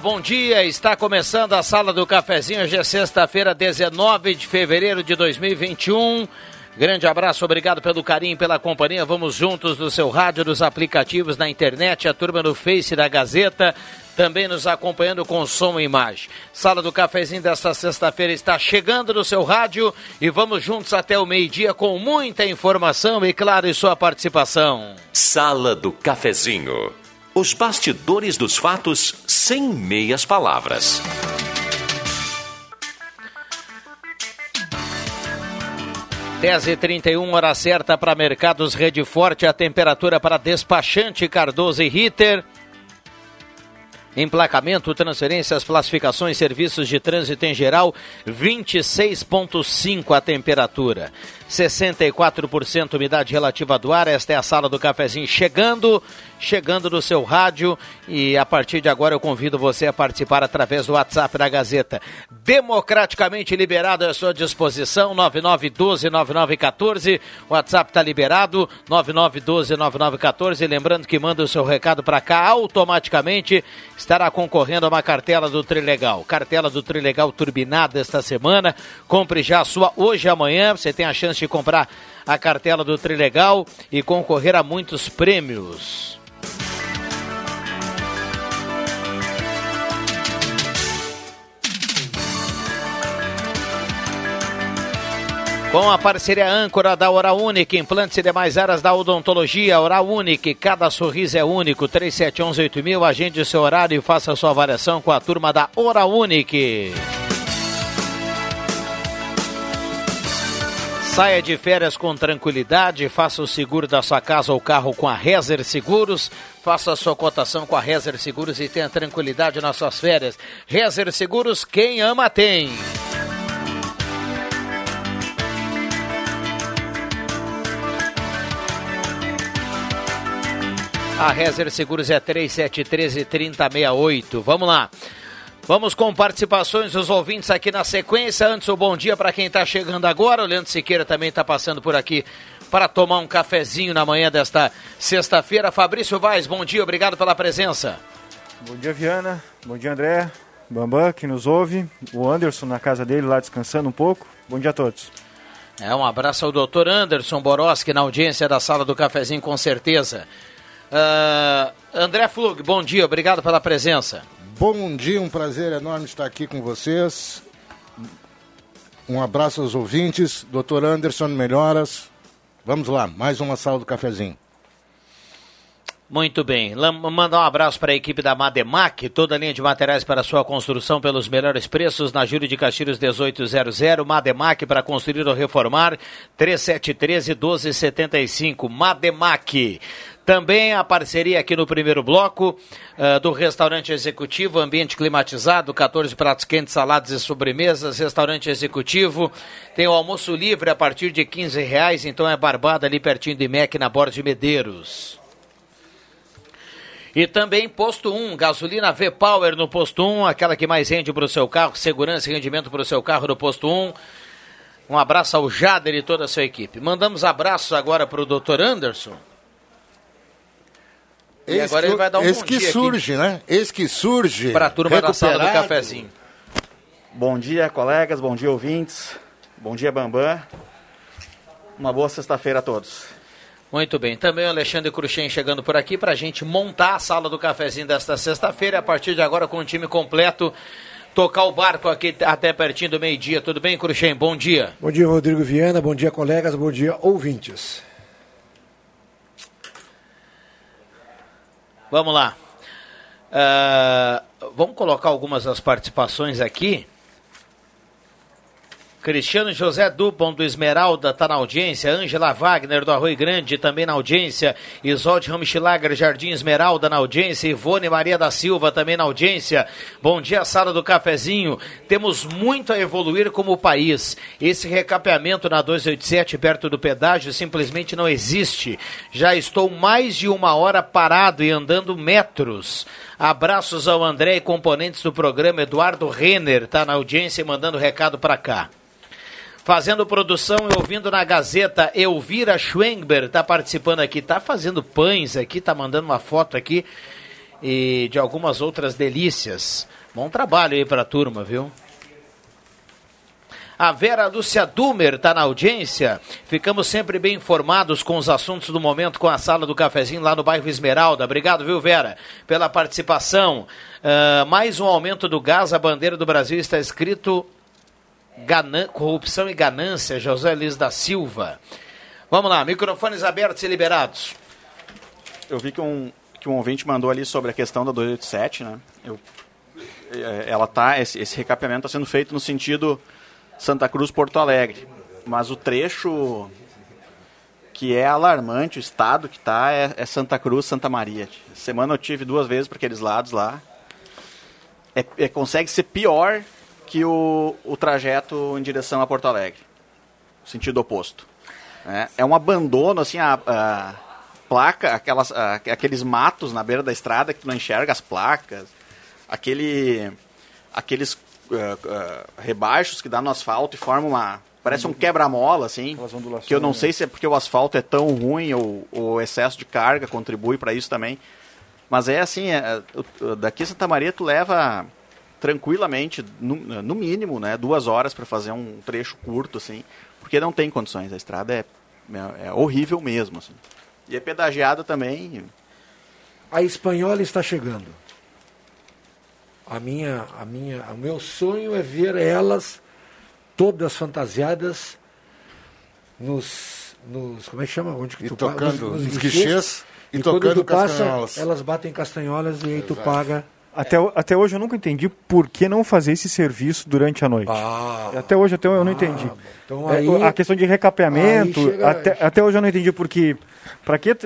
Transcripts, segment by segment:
Bom dia. Está começando a Sala do Cafezinho. Hoje é sexta-feira, 19 de fevereiro de 2021. Grande abraço, obrigado pelo carinho, pela companhia. Vamos juntos no seu rádio, nos aplicativos, na internet, a turma no Face da Gazeta, também nos acompanhando com som e imagem. Sala do Cafezinho desta sexta-feira está chegando no seu rádio e vamos juntos até o meio-dia com muita informação e, claro, e sua participação. Sala do Cafezinho. Os bastidores dos fatos sem meias palavras. Dez e trinta hora certa para Mercados Rede Forte, a temperatura para despachante Cardoso e Ritter. Emplacamento, transferências, classificações, serviços de trânsito em geral, 26,5 a temperatura. 64% umidade relativa do ar. Esta é a sala do cafezinho chegando, chegando no seu rádio. E a partir de agora eu convido você a participar através do WhatsApp da Gazeta. Democraticamente liberado à sua disposição, 9912-9914. O WhatsApp está liberado, 9912-9914. Lembrando que manda o seu recado para cá automaticamente. Estará concorrendo a uma cartela do Trilegal. Cartela do Trilegal turbinada esta semana. Compre já a sua hoje e amanhã. Você tem a chance de comprar a cartela do Trilegal e concorrer a muitos prêmios. Com a parceria âncora da Oral Unique, implantes e demais áreas da odontologia, Oral Unique, cada sorriso é único, 37118000, agende seu horário e faça sua avaliação com a turma da Oral Unique. Saia de férias com tranquilidade, faça o seguro da sua casa ou carro com a Rezer Seguros, faça a sua cotação com a Rezer Seguros e tenha tranquilidade nas suas férias. Rezer Seguros, quem ama tem. A Rezer Seguros é 3713 3068. Vamos lá. Vamos com participações dos ouvintes aqui na sequência. Antes, o bom dia para quem está chegando agora. O Leandro Siqueira também está passando por aqui para tomar um cafezinho na manhã desta sexta-feira. Fabrício Vaz, bom dia, obrigado pela presença. Bom dia, Viana. Bom dia, André. Bambam, que nos ouve. O Anderson na casa dele lá descansando um pouco. Bom dia a todos. É, um abraço ao doutor Anderson Boroski na audiência da sala do cafezinho, com certeza. Uh, André Flug, bom dia, obrigado pela presença. Bom dia, um prazer enorme estar aqui com vocês. Um abraço aos ouvintes. Doutor Anderson, melhoras. Vamos lá, mais uma sala do cafezinho. Muito bem. Mandar um abraço para a equipe da Mademac, toda a linha de materiais para sua construção pelos melhores preços na Júlio de Castilhos 1800. Mademac para construir ou reformar 3713 1275. Mademac. Também a parceria aqui no primeiro bloco uh, do restaurante executivo, ambiente climatizado, 14 pratos quentes, saladas e sobremesas, restaurante executivo. Tem o almoço livre a partir de 15 reais, então é barbada ali pertinho do IMEC, na Borda de Medeiros. E também posto 1, gasolina V-Power no posto 1, aquela que mais rende para o seu carro, segurança e rendimento para o seu carro no posto 1. Um abraço ao Jader e toda a sua equipe. Mandamos abraços agora para o Dr. Anderson. E agora ele vai dar um Esse que surge, aqui. né? Esse que surge. Para a turma da sala do cafezinho. Bom dia, colegas. Bom dia, ouvintes. Bom dia, Bambam. Uma boa sexta-feira a todos. Muito bem. Também o Alexandre Cruxem chegando por aqui para a gente montar a sala do cafezinho desta sexta-feira. A partir de agora, com o time completo, tocar o barco aqui até pertinho do meio-dia. Tudo bem, Cruxem? Bom dia. Bom dia, Rodrigo Viana. Bom dia, colegas. Bom dia, ouvintes. Vamos lá. Uh, vamos colocar algumas das participações aqui. Cristiano José Dupont do Esmeralda está na audiência. Ângela Wagner do Arroio Grande também na audiência. Isolde Ramschlager Jardim Esmeralda na audiência. Ivone Maria da Silva também na audiência. Bom dia, sala do cafezinho. Temos muito a evoluir como país. Esse recapeamento na 287 perto do pedágio simplesmente não existe. Já estou mais de uma hora parado e andando metros. Abraços ao André e componentes do programa. Eduardo Renner está na audiência e mandando recado para cá. Fazendo produção e ouvindo na Gazeta, Elvira Schwengber está participando aqui, está fazendo pães aqui, está mandando uma foto aqui e de algumas outras delícias. Bom trabalho aí para a turma, viu? A Vera Lúcia Dumer está na audiência. Ficamos sempre bem informados com os assuntos do momento com a sala do cafezinho lá no bairro Esmeralda. Obrigado, viu, Vera, pela participação. Uh, mais um aumento do gás. A bandeira do Brasil está escrito Ganan corrupção e ganância, José Luiz da Silva. Vamos lá, microfones abertos e liberados. Eu vi que um, que um ouvinte mandou ali sobre a questão da 287, né? Eu, é, ela tá, esse, esse recapeamento está sendo feito no sentido Santa Cruz Porto Alegre. Mas o trecho que é alarmante, o estado que está é, é, Santa Cruz, Santa Maria. Semana eu tive duas vezes para aqueles lados lá. É, é, consegue ser pior que o, o trajeto em direção a Porto Alegre, sentido oposto. É, é um abandono, assim, a, a placa, aquelas, a, aqueles matos na beira da estrada que tu não enxerga as placas, aquele, aqueles uh, uh, rebaixos que dá no asfalto e formam uma, parece um quebra-mola, assim, que eu não sei se é porque o asfalto é tão ruim ou o excesso de carga contribui para isso também. Mas é assim, é, daqui a Santa Maria tu leva tranquilamente, no, no mínimo, né, duas horas para fazer um trecho curto, assim, porque não tem condições. A estrada é, é, é horrível mesmo. Assim. E é pedagiada também. A espanhola está chegando. A minha, a minha, o meu sonho é ver elas todas fantasiadas nos, nos como é que chama? Onde que e tu tocando nos, nos guichês e, e tocando castanholas. Passa, elas batem castanholas e aí tu paga até, até hoje eu nunca entendi por que não fazer esse serviço durante a noite. Ah, até hoje até eu não ah, entendi. Então é, aí, a questão de recapeamento, chega, até, até hoje eu não entendi porque para que uh,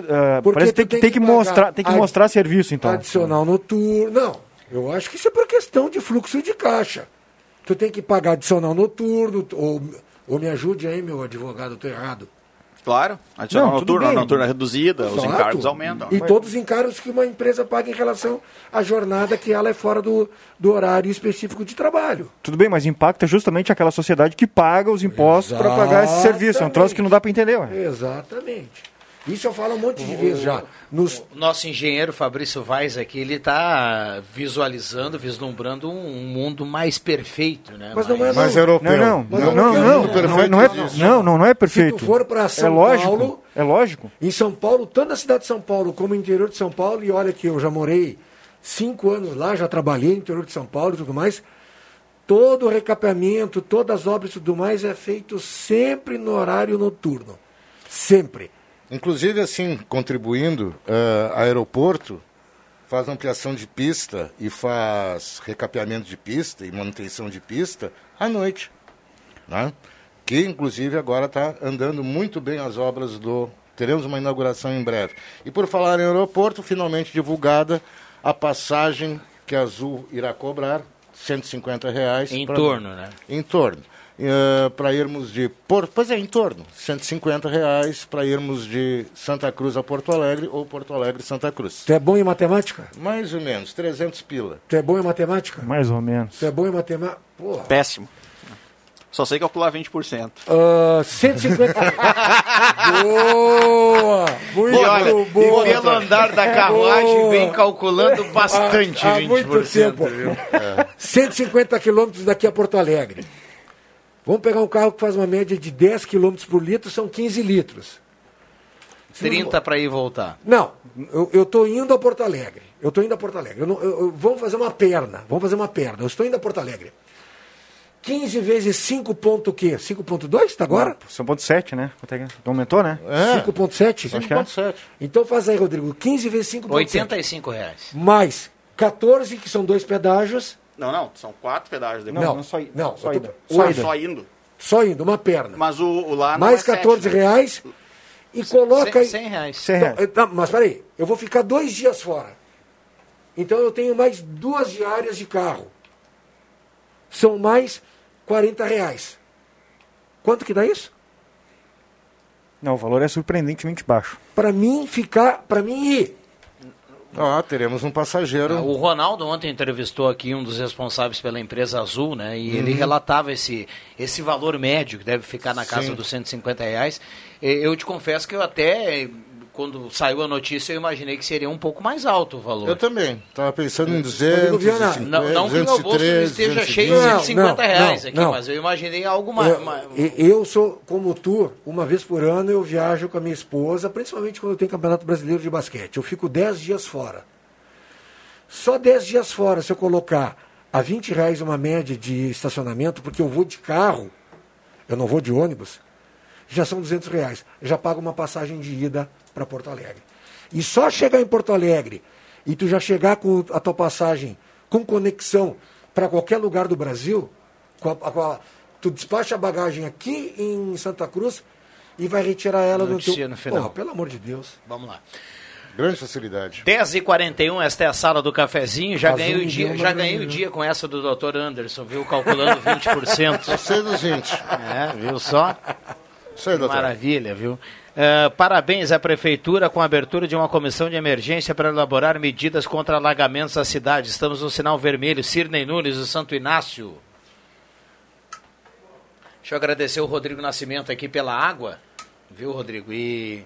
parece tem, tem, tem que, que mostrar, tem que mostrar serviço então. Adicional noturno. Não, eu acho que isso é por questão de fluxo de caixa. Tu tem que pagar adicional noturno ou, ou me ajude aí, meu advogado, eu tô errado. Claro, adicional não, noturno, noturna reduzida, Exato. os encargos aumentam. E todos os encargos que uma empresa paga em relação à jornada que ela é fora do, do horário específico de trabalho. Tudo bem, mas impacta justamente aquela sociedade que paga os impostos para pagar esse serviço. É um troço que não dá para entender. Ué. Exatamente. Isso eu falo um monte de vezes já. Nos... O nosso engenheiro Fabrício Vaz aqui, ele está visualizando, vislumbrando um mundo mais perfeito, né? Mas não é mais europeu. Não, não, não, não, não, não, não, é, não, não, não é perfeito. Se tu for para São é lógico, Paulo, é lógico. Em São Paulo, tanto na cidade de São Paulo como no interior de São Paulo, e olha que eu já morei cinco anos lá, já trabalhei no interior de São Paulo e tudo mais. Todo o recapeamento, todas as obras e tudo mais é feito sempre no horário noturno. Sempre. Inclusive, assim, contribuindo, uh, aeroporto faz ampliação de pista e faz recapeamento de pista e manutenção de pista à noite. Né? Que, inclusive, agora está andando muito bem as obras do. Teremos uma inauguração em breve. E por falar em aeroporto, finalmente divulgada a passagem que a Azul irá cobrar, 150 reais. Em pra... torno, né? Em torno uh, para irmos de Porto, pois é, em torno, 150 reais para irmos de Santa Cruz a Porto Alegre ou Porto Alegre Santa Cruz. Tu é bom em matemática? Mais ou menos, 300 pila. Tu é bom em matemática? Mais ou menos. Tu é bom em matemática? Péssimo. Só sei calcular 20%. Uh, 150. boa! Muito e olha, boa. E pelo andar da carruagem boa. vem calculando bastante há, há 20%. Muito tempo. Viu? É. 150 quilômetros daqui a Porto Alegre. Vamos pegar um carro que faz uma média de 10 km por litro, são 15 litros. 30 para ir e voltar. Não, eu estou indo a Porto Alegre. Eu estou indo a Porto Alegre. Eu não, eu, eu, vamos fazer uma perna. Vamos fazer uma perna. Eu estou indo a Porto Alegre. 15 vezes 5 ponto o quê? 5.2 está agora? 5.7, né? Aumentou, né? É. 5.7? 5.7. É. Então faz aí, Rodrigo. 15 vezes 5.7. 85 reais. Mais 14, que são dois pedágios. Não, não, são quatro pedágios depois. Não, não, só, não, só, ida. Só, só indo. Só indo, uma perna. Mas o, o lá Mais é 14 sete, né? reais e coloca... 100, aí- 100 reais. 100 Então, reais. tá, mas peraí, eu vou ficar dois dias fora. Então eu tenho mais duas diárias de carro. São mais 40 reais. Quanto que dá isso? Não, o valor é surpreendentemente baixo. Para mim ficar, para mim ir. Ó, teremos um passageiro. O Ronaldo ontem entrevistou aqui um dos responsáveis pela empresa Azul, né? E ele relatava esse, esse valor médio que deve ficar na casa Sim. dos 150 reais. Eu te confesso que eu até, quando saiu a notícia, eu imaginei que seria um pouco mais alto o valor. Eu também. Tava pensando em Rodrigo Viana, 200, Não, não que o meu bolso esteja cheio de Não, 150 não, reais não, aqui, não. mas eu imaginei algo mais. Eu, mais- e- eu sou como tu, uma vez por ano eu viajo com a minha esposa, principalmente quando tem Campeonato Brasileiro de Basquete. Eu fico 10 dias fora. Só 10 dias fora, se eu colocar a 20 reais uma média de estacionamento, porque eu vou de carro, eu não vou de ônibus, já são 200 reais. Eu já pago uma passagem de ida para Porto Alegre. E só chegar em Porto Alegre e tu já chegar com a tua passagem com conexão para qualquer lugar do Brasil, com a- com a- tu despacha a bagagem aqui em Santa Cruz e vai retirar ela no Notícia teu... no final. Porra, pelo amor de Deus. Vamos lá. Grande facilidade. 10h41, esta é a sala do cafezinho. Já Azul ganhei o dia, já ganhei o dia com essa do Dr. Anderson, viu? Calculando 20%. Você dos 20. É, viu só? Aí, doutor. Maravilha, viu? Eh, parabéns à Prefeitura com a abertura de uma comissão de emergência para elaborar medidas contra alagamentos da cidade. Estamos no sinal vermelho. Cirnei Nunes, do Santo Inácio. Deixa eu agradecer o Rodrigo Nascimento aqui pela água, viu, Rodrigo? E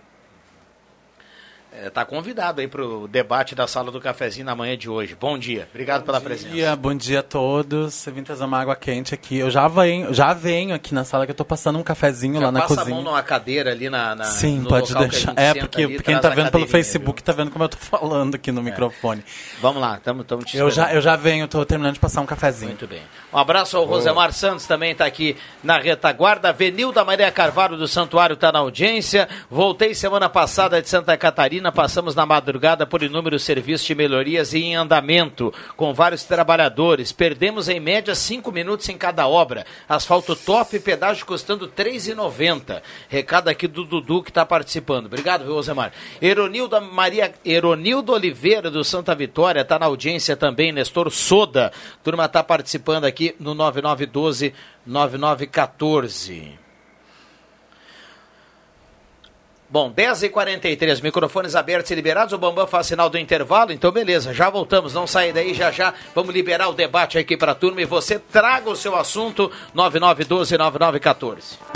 está convidado aí para o debate da sala do cafezinho na manhã de hoje. Bom dia, obrigado pela presença. dia, bom dia a todos. Eu vim trazer uma água quente aqui. Eu já venho, já venho aqui na sala que eu tô passando um cafezinho Já lá na passa a cozinha. mão numa cadeira ali na, na Sim, pode deixar. É, porque ali, quem tá a vendo pelo Facebook tá vendo como eu tô falando aqui no microfone. viu? Vamos lá, estamos te Eu já, eu já venho, tô terminando de passar um cafezinho. Muito bem. Um abraço ao Rosemar Santos, também está aqui na retaguarda. Venilda Maria Carvalho do Santuário está na audiência. Voltei semana passada de Santa Catarina, passamos na madrugada por inúmeros serviços de melhorias e em andamento, com vários trabalhadores. Perdemos em média cinco minutos em cada obra. Asfalto top, pedágio custando R$ 3,90. Recado aqui do Dudu que está participando. Obrigado, viu, Rosemar. Eronilda Maria, Eronildo Oliveira do Santa Vitória está na audiência também. Nestor Soda. Turma está participando aqui no 9912 9914. Bom, 10h43, microfones abertos e liberados. O Bambam faz sinal do intervalo, então beleza, já voltamos. Não saia daí, já já vamos liberar o debate aqui para a turma e você traga o seu assunto 9912-9914.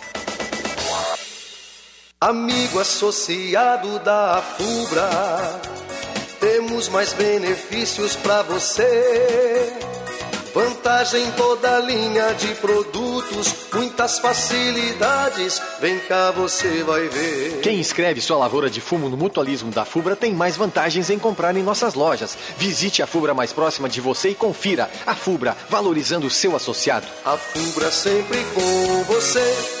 Amigo associado da FUBRA, temos mais benefícios para você. Vantagem em toda linha de produtos, muitas facilidades. Vem cá, você vai ver. Quem inscreve sua lavoura de fumo no mutualismo da FUBRA tem mais vantagens em comprar em nossas lojas. Visite a FUBRA mais próxima de você e confira. A FUBRA, valorizando o seu associado. A FUBRA sempre com você.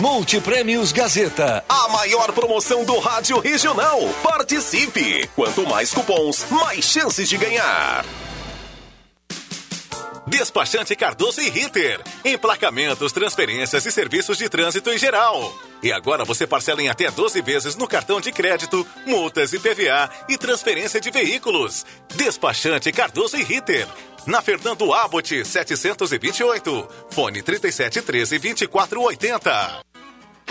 Multiprêmios Gazeta. A maior promoção do rádio regional. Participe! Quanto mais cupons, mais chances de ganhar. Despachante Cardoso e Ritter. Emplacamentos, transferências e serviços de trânsito em geral. E agora você parcela em até 12 vezes no cartão de crédito, multas e PVA e transferência de veículos. Despachante Cardoso e Ritter. Na Fernando Abbott 728. Fone 3713 2480.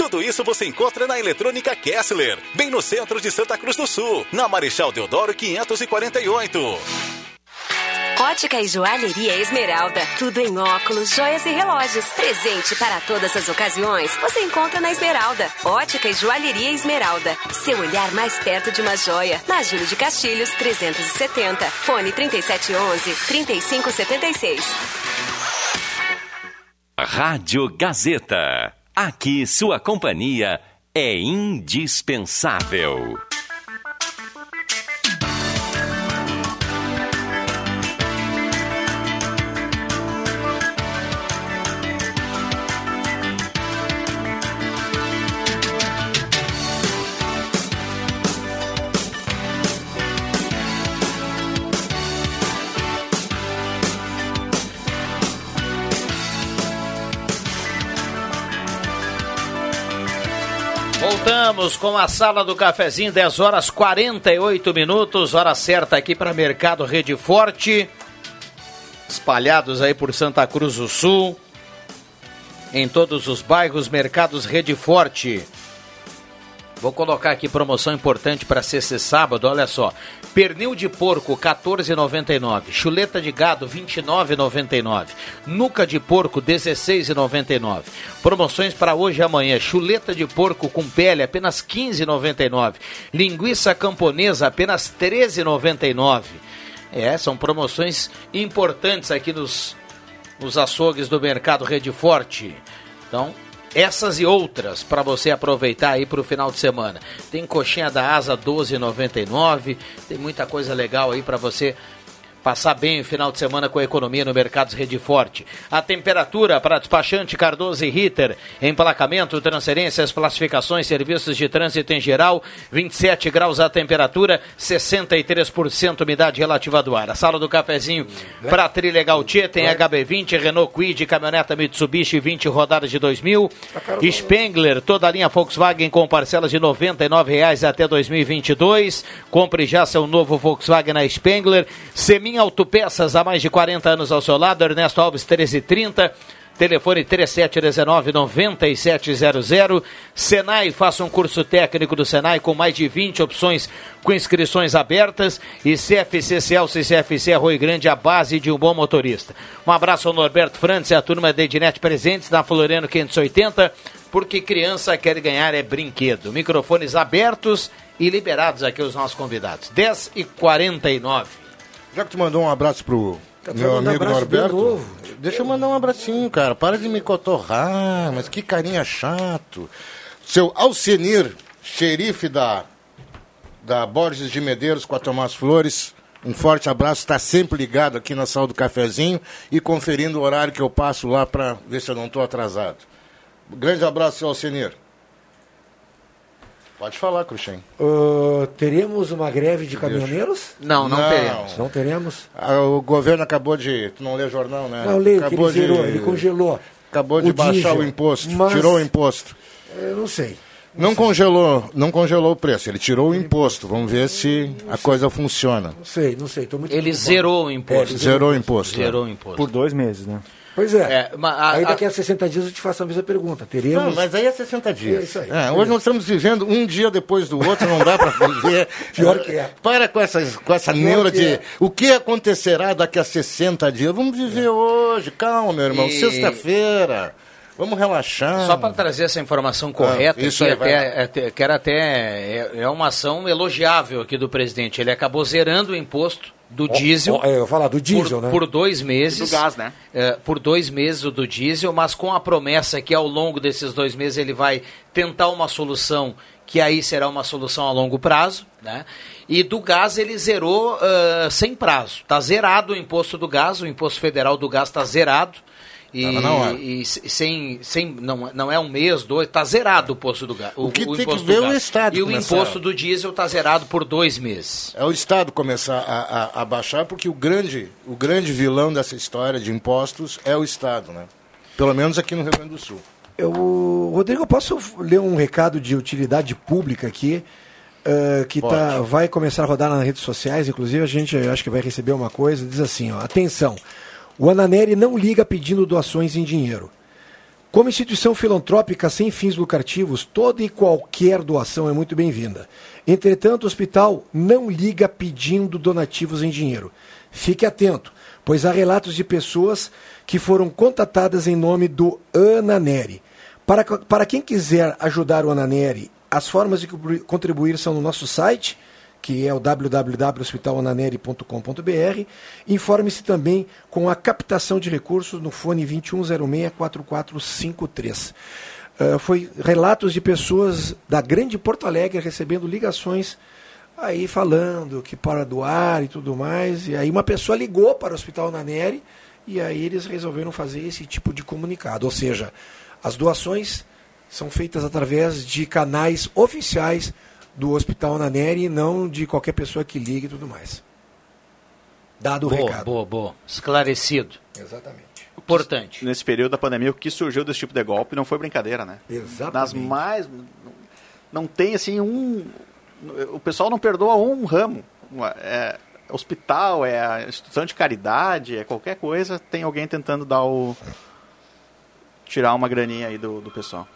Tudo isso você encontra na Eletrônica Kessler, bem no centro de Santa Cruz do Sul, na Marechal Deodoro 548. Ótica e Joalheria Esmeralda. Tudo em óculos, joias e relógios. Presente para todas as ocasiões. Você encontra na Esmeralda. Ótica e Joalheria Esmeralda. Seu olhar mais perto de uma joia. Na Júlio de Castilhos, 370. Fone 3711-3576. Rádio Gazeta. Aqui sua companhia é indispensável. Voltamos com a sala do cafezinho, 10 horas 48 minutos, hora certa aqui para Mercado Rede Forte. Espalhados aí por Santa Cruz do Sul. Em todos os bairros, Mercados Rede Forte. Vou colocar aqui promoção importante para e sábado, olha só. Pernil de porco 14,99, chuleta de gado 29,99, nuca de porco 16,99. Promoções para hoje e amanhã: chuleta de porco com pele apenas 15,99, linguiça camponesa apenas 13,99. É, são promoções importantes aqui nos, nos açougues do mercado Rede Forte. Então, essas e outras para você aproveitar aí para o final de semana. Tem coxinha da asa 12,99, tem muita coisa legal aí para você Passar bem o final de semana com a economia no Mercados Rede Forte. A temperatura para despachante Cardoso e Ritter. Emplacamento, transferências, classificações, serviços de trânsito em geral. 27 graus a temperatura, 63% umidade relativa do ar. A sala do cafezinho para Trilegal T tem HB20, Renault Quid, caminhoneta Mitsubishi 20 rodadas de 2000. Spengler, toda a linha Volkswagen com parcelas de R$ 99,00 até 2022. Compre já seu novo Volkswagen na Spengler. Semi Autopeças, há mais de 40 anos ao seu lado, Ernesto Alves 1330. Telefone 3719-9700. Senai, faça um curso técnico do Senai com mais de 20 opções com inscrições abertas. E CFC Celso e CFC Arroio Grande, a base de um bom motorista. Um abraço ao Norberto Frantz e a turma da Ednet Presentes na Floriano 580, porque criança quer ganhar é brinquedo. Microfones abertos e liberados aqui os nossos convidados. 10 e 49 já que tu mandou um abraço pro tá meu amigo Norberto, deixa eu mandar um abracinho, cara. Para de me cotorrar, mas que carinha chato. Seu Alcenir xerife da, da Borges de Medeiros com a Tomás Flores. Um forte abraço, está sempre ligado aqui na sala do cafezinho e conferindo o horário que eu passo lá para ver se eu não estou atrasado. Grande abraço, seu Alcenir. Pode falar, Cruxem. Uh, teremos uma greve de caminhoneiros? Não, não, não, teremos. Não teremos? Ah, o governo acabou de. Tu não lê jornal, né? Não, leio, acabou ele, zerou, de... ele congelou. Acabou de baixar diesel, o imposto. Mas... Tirou o imposto. Eu não sei. Não, congelou, não congelou o preço, ele tirou o imposto. Vamos ver se a coisa funciona. Não sei, não sei. ele zerou o imposto. É, zerou o imposto. Zerou o imposto. Por dois meses, né? Pois é. é a, aí daqui a, a 60 dias eu te faço a mesma pergunta. Teremos. Não, mas aí é 60 dias. É isso aí. É, hoje nós estamos vivendo um dia depois do outro, não dá para viver. Pior que é. Para com, essas, com essa Pior neura de é. o que acontecerá daqui a 60 dias. Vamos viver é. hoje, calma, meu irmão. E... Sexta-feira. Vamos relaxar. Só para trazer essa informação correta, ah, isso aqui, até, até, quero até. É, é uma ação elogiável aqui do presidente. Ele acabou zerando o imposto do diesel. Oh, oh, eu falar do diesel, por, né? Por dois meses. Do gás, né? É, por dois meses o do diesel, mas com a promessa que ao longo desses dois meses ele vai tentar uma solução que aí será uma solução a longo prazo, né? E do gás ele zerou uh, sem prazo. Está zerado o imposto do gás, o imposto federal do gás está zerado. E, e, sem, sem não, não é um mês, dois, está zerado o posto do gás. O, o que o tem que ver é o Estado. E começar. o imposto do diesel está zerado por dois meses. É o Estado começar a, a, a, baixar, porque o grande, o grande vilão dessa história de impostos é o Estado, né? Pelo menos aqui no Rio Grande do Sul. Eu, Rodrigo, eu posso ler um recado de utilidade pública aqui? Uh, que tá, vai começar a rodar nas redes sociais, inclusive a gente acho que vai receber uma coisa, diz assim, ó, atenção, o Ananeri não liga pedindo doações em dinheiro. Como instituição filantrópica sem fins lucrativos, toda e qualquer doação é muito bem-vinda. Entretanto, o hospital não liga pedindo donativos em dinheiro. Fique atento, pois há relatos de pessoas que foram contatadas em nome do Ananeri. Para, para quem quiser ajudar o Ananeri, as formas de contribuir são no nosso site que é o www.hospitalananeri.com.br. Informe-se também com a captação de recursos no fone 2106-4453. Uh, foi relatos de pessoas da grande Porto Alegre recebendo ligações aí falando que para doar e tudo mais. E aí uma pessoa ligou para o Hospital Naneri e aí eles resolveram fazer esse tipo de comunicado. Ou seja, as doações são feitas através de canais oficiais do Hospital Naneri e não de qualquer pessoa que ligue e tudo mais. Dado boa, o recado. Boa, boa. Esclarecido. Exatamente. Importante. Nesse período da pandemia, o que surgiu desse tipo de golpe não foi brincadeira, né? Exatamente. Nas mais. Não tem assim um. O pessoal não perdoa um ramo. É hospital, é a instituição de caridade, é qualquer coisa, tem alguém tentando dar o. tirar uma graninha aí do, do pessoal.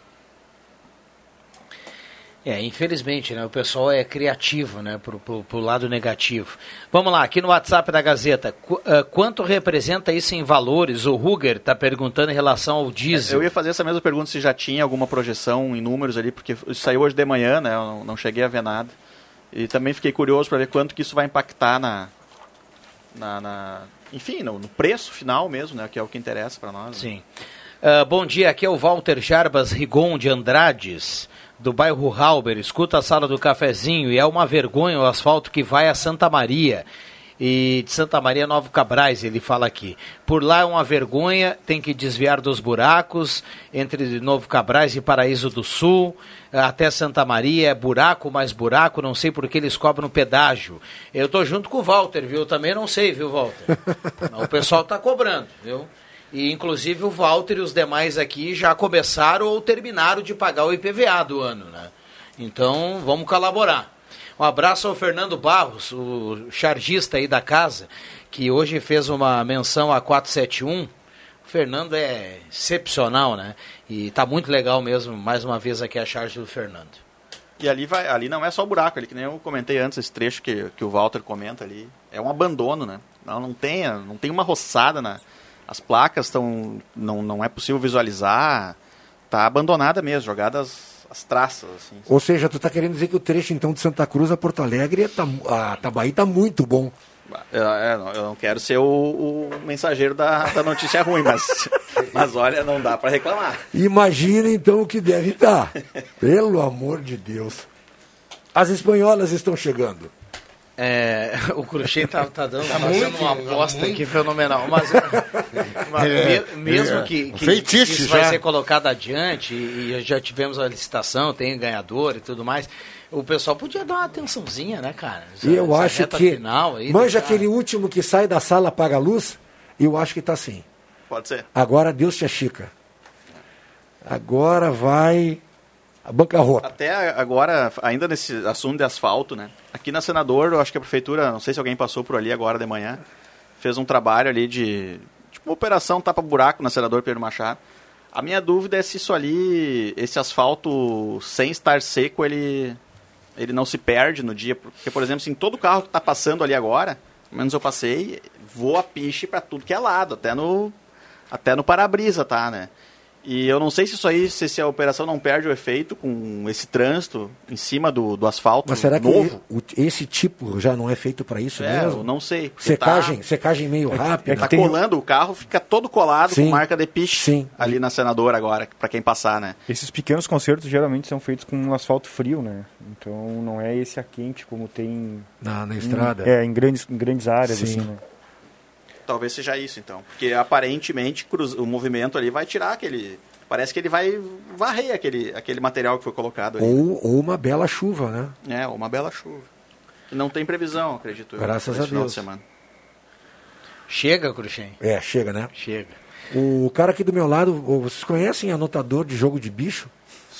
É, infelizmente, né? O pessoal é criativo, né? Pro, pro, pro lado negativo. Vamos lá, aqui no WhatsApp da Gazeta. Qu uh, quanto representa isso em valores? O Ruger está perguntando em relação ao diesel. Eu ia fazer essa mesma pergunta se já tinha alguma projeção em números ali, porque saiu hoje de manhã, né? Eu não, cheguei a ver nada. E também fiquei curioso para ver quanto que isso vai impactar na, na, na enfim, no, no, preço final mesmo, né? Que é o que interessa para nós. Né? Sim. Uh, bom dia, aqui é o Walter Jarbas Rigon de Andrades do bairro Halber, escuta a sala do cafezinho e é uma vergonha o asfalto que vai a Santa Maria. E de Santa Maria Novo Cabrais, ele fala aqui. Por lá é uma vergonha, tem que desviar dos buracos entre Novo Cabrais e Paraíso do Sul, até Santa Maria, é buraco mais buraco, não sei por que eles cobram pedágio. Eu tô junto com o Walter, viu? Eu também não sei, viu, Walter? o pessoal tá cobrando, viu? E inclusive o Walter e os demais aqui já começaram ou terminaram de pagar o IPVA do ano, né? Então vamos colaborar. Um abraço ao Fernando Barros, o chargista aí da casa, que hoje fez uma menção a 471. O Fernando é excepcional, né? E tá muito legal mesmo, mais uma vez aqui a charge do Fernando. E ali, vai, ali não é só buraco, ali que nem eu comentei antes, esse trecho que, que o Walter comenta ali, é um abandono, né? Não, não, tem, não tem uma roçada na, as placas estão. Não, não é possível visualizar. Está abandonada mesmo, jogadas as traças. Assim. Ou seja, tu está querendo dizer que o trecho então de Santa Cruz a Porto Alegre, tá, a Tabaí está muito bom. Eu, eu, não quero ser o, o mensageiro da, da, notícia ruim, mas, mas olha, não dá para reclamar. Imagina então o que deve estar. Tá. Pelo amor de Deus. As espanholas estão chegando. É, o Cruxem tá, tá dando tá muito, uma aposta tá aqui fenomenal. Mas, mas é, mesmo é, que, que, que, isso vai ser colocado adiante, e já tivemos a licitação, tem ganhador e tudo mais, o pessoal podia dar uma atençãozinha, né, cara? Essa, e eu acho que. Final aí, manja aquele último que sai da sala, apaga a luz? Eu acho que tá assim. Pode ser. Agora Deus te achica. Agora vai bancarrota. Até agora, ainda nesse assunto de asfalto, né? Aqui na Senador, eu acho que a prefeitura, não sei se alguém passou por ali agora de manhã, fez um trabalho ali de tipo uma operação tapa-buraco na Senador Pedro Machado. A minha dúvida é se isso ali, esse asfalto sem estar seco, ele ele não se perde no dia, porque por exemplo, assim, todo carro que está passando ali agora, pelo menos eu passei, voa piche para tudo que é lado, até no até no para-brisa, tá, né? E eu não sei se isso aí, se, se, a operação não perde o efeito com esse trânsito em cima do, do asfalto Mas será novo. que esse tipo já não é feito para isso é, mesmo? Eu não sei. Secagem, tá, secagem meio rápida. É tá tem... colando, o carro fica todo colado Sim. com marca de piche Sim. ali na Senadora agora, para quem passar, né? Esses pequenos concertos geralmente são feitos com um asfalto frio, né? Então não é esse a quente como tem... Na, na estrada? Em, é, em grandes, em grandes áreas, Sim. assim, né? Talvez seja isso, então. Porque aparentemente o movimento ali vai tirar aquele. Parece que ele vai varrer aquele, aquele material que foi colocado ali. Ou, ou uma bela chuva, né? É, uma bela chuva. Não tem previsão, acredito Graças eu, a Deus. De semana. Chega, Cruxem? É, chega, né? Chega. O cara aqui do meu lado, vocês conhecem anotador de jogo de bicho?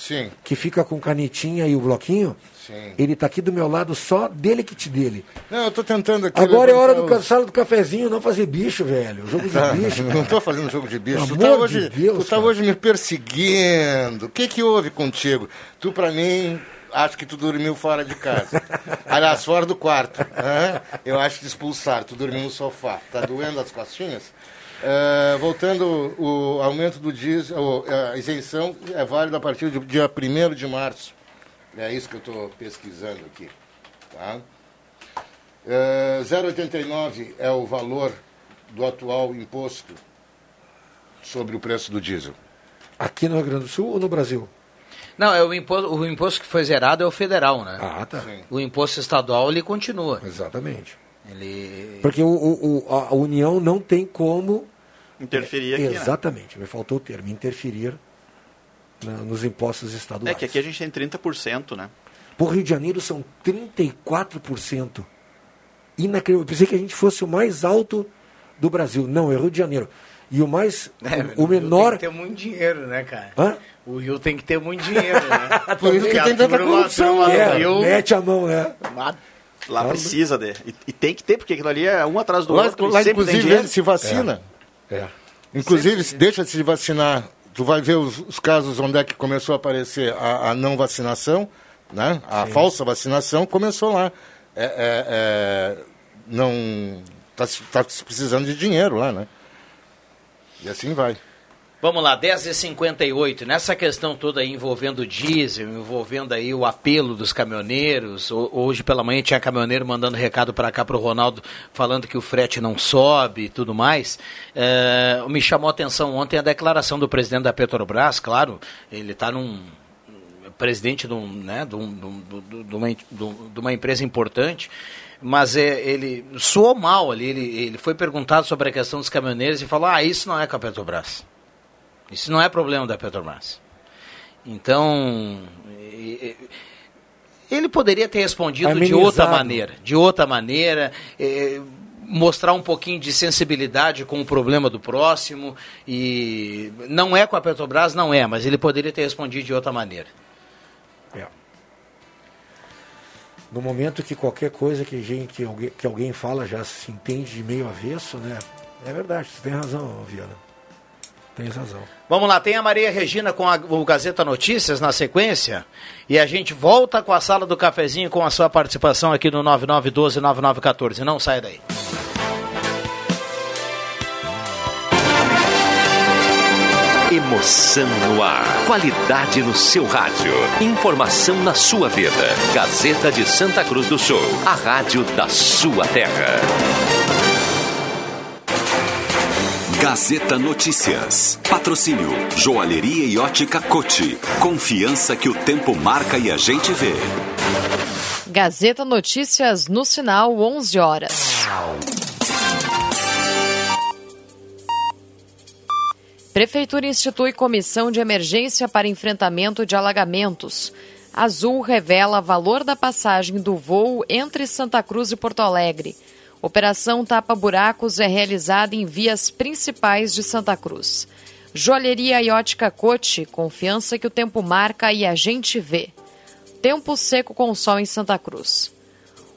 Sim. Que fica com canetinha e o bloquinho? Sim. Ele está aqui do meu lado só dele que te dele. Não, eu estou tentando aqui. Agora é hora do sala do cafezinho, não fazer bicho, velho. Jogo de tá, bicho. Não estou fazendo jogo de bicho. tu tá, hoje, de Deus, tu tá hoje me perseguindo. O que que houve contigo? Tu, para mim, acho que tu dormiu fora de casa. Aliás, fora do quarto. Uhum. Eu acho que expulsar. Tu dormiu no sofá. Tá doendo as costinhas? Uh, voltando, o aumento do diesel, a isenção é válida a partir do dia 1 de março. É isso que eu estou pesquisando aqui. Tá? É, 0,89 é o valor do atual imposto sobre o preço do diesel. Aqui no Rio Grande do Sul ou no Brasil? Não, é o imposto, o imposto que foi zerado é o federal, né? Ah, tá. Sim. O imposto estadual ele continua. Exatamente. Ele... Porque o, o, a União não tem como interferir aqui. Né? Exatamente, né? me faltou o termo, interferir na, nos impostos estaduais. É que aqui a gente tem 30%, né? Por Rio de Janeiro são 34%. Inacreditável. Eu pensei que a gente fosse o mais alto do Brasil. Não, é Rio de Janeiro. E o mais. É, o, menor. Tem que ter muito dinheiro, né, cara? Hã? O Rio tem que ter muito dinheiro, né? Por isso que tem tanta corrupção. É, Rio... Mete a mão, né? Lá precisa de. E, e, tem que ter, porque aquilo ali é um atrás do lá, outro. Lá, inclusive, ele se vacina. É. é. Inclusive, deixa de se vacinar tu vai ver os, os, casos onde é que começou a aparecer a, a não vacinação, né? a Sim. falsa vacinação, começou lá. É, é, é, não está tá precisando de dinheiro lá, né? E assim vai. Vamos lá, 10h58. Nessa questão toda aí envolvendo diesel, envolvendo aí o apelo dos caminhoneiros. Hoje pela manhã tinha caminhoneiro mandando recado para cá para o Ronaldo, falando que o frete não sobe e tudo mais. É, me chamou a atenção ontem a declaração do presidente da Petrobras, claro, ele está num presidente de, um, né, de, um, de, uma, de uma empresa importante mas é, ele soou mal ali. Ele, ele foi perguntado sobre a questão dos caminhoneiros e falou: Ah, isso não é com a Petrobras. Isso não é problema da Petrobras. Então, ele poderia ter respondido Amenizado. de outra maneira, de outra maneira, mostrar um pouquinho de sensibilidade com o problema do próximo e não é com a Petrobras, não é, mas ele poderia ter respondido de outra maneira. É. No momento que qualquer coisa que, gente, que, alguém, que alguém fala já se entende de meio avesso, né? É verdade, você tem razão, Viana. Tem razão. Vamos lá, tem a Maria Regina com a, o Gazeta Notícias na sequência. E a gente volta com a sala do cafezinho com a sua participação aqui no 9912-9914. Não sai daí. Emoção no ar. Qualidade no seu rádio. Informação na sua vida. Gazeta de Santa Cruz do Sul. A rádio da sua terra. Gazeta Notícias. Patrocínio Joalheria e Ótica Cote. Confiança que o tempo marca e a gente vê. Gazeta Notícias no sinal 11 horas. Prefeitura institui comissão de emergência para enfrentamento de alagamentos. Azul revela valor da passagem do voo entre Santa Cruz e Porto Alegre. Operação Tapa Buracos é realizada em vias principais de Santa Cruz. Joalheria e ótica Cote, confiança que o tempo marca e a gente vê. Tempo seco com sol em Santa Cruz.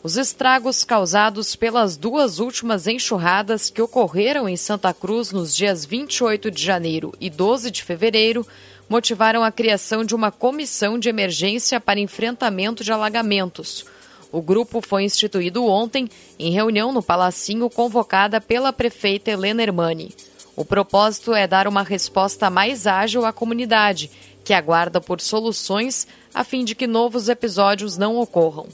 Os estragos causados pelas duas últimas enxurradas que ocorreram em Santa Cruz nos dias 28 de janeiro e 12 de fevereiro motivaram a criação de uma comissão de emergência para enfrentamento de alagamentos. O grupo foi instituído ontem em reunião no Palacinho convocada pela prefeita Helena Hermani. O propósito é dar uma resposta mais ágil à comunidade, que aguarda por soluções a fim de que novos episódios não ocorram.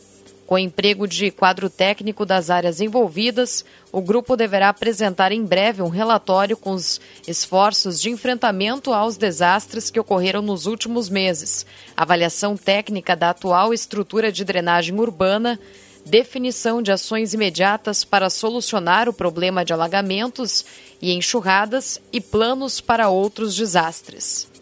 Com emprego de quadro técnico das áreas envolvidas, o grupo deverá apresentar em breve um relatório com os esforços de enfrentamento aos desastres que ocorreram nos últimos meses, avaliação técnica da atual estrutura de drenagem urbana, definição de ações imediatas para solucionar o problema de alagamentos e enxurradas e planos para outros desastres.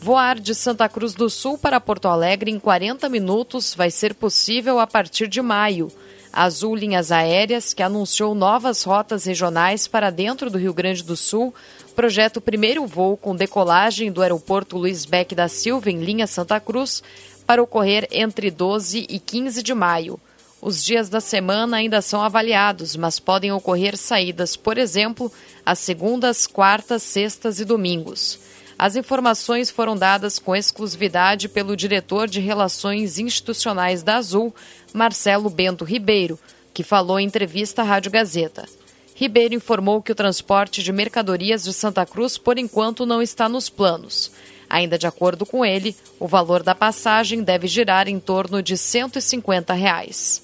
Voar de Santa Cruz do Sul para Porto Alegre em 40 minutos vai ser possível a partir de maio. A Azul Linhas Aéreas, que anunciou novas rotas regionais para dentro do Rio Grande do Sul, projeta o primeiro voo com decolagem do aeroporto Luiz Beck da Silva, em linha Santa Cruz, para ocorrer entre 12 e 15 de maio. Os dias da semana ainda são avaliados, mas podem ocorrer saídas, por exemplo, às segundas, quartas, sextas e domingos. As informações foram dadas com exclusividade pelo diretor de Relações Institucionais da Azul, Marcelo Bento Ribeiro, que falou em entrevista à Rádio Gazeta. Ribeiro informou que o transporte de mercadorias de Santa Cruz, por enquanto, não está nos planos. Ainda de acordo com ele, o valor da passagem deve girar em torno de 150 reais.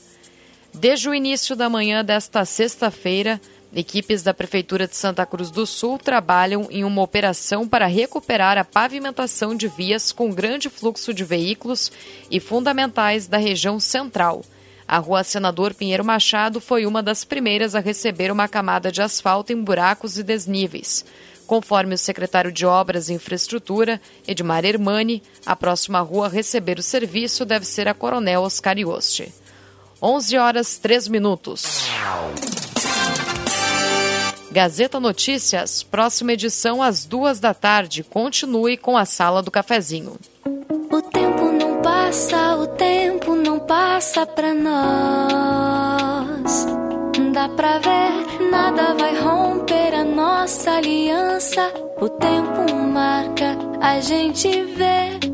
Desde o início da manhã desta sexta-feira, Equipes da Prefeitura de Santa Cruz do Sul trabalham em uma operação para recuperar a pavimentação de vias com grande fluxo de veículos e fundamentais da região central. A rua Senador Pinheiro Machado foi uma das primeiras a receber uma camada de asfalto em buracos e desníveis. Conforme o secretário de Obras e Infraestrutura, Edmar Hermani, a próxima rua a receber o serviço deve ser a Coronel Oscar Ioste. 11 horas 3 minutos. Gazeta Notícias, próxima edição às duas da tarde. Continue com a Sala do Cafezinho. O tempo não passa, o tempo não passa pra nós. Dá pra ver, nada vai romper a nossa aliança. O tempo marca, a gente vê.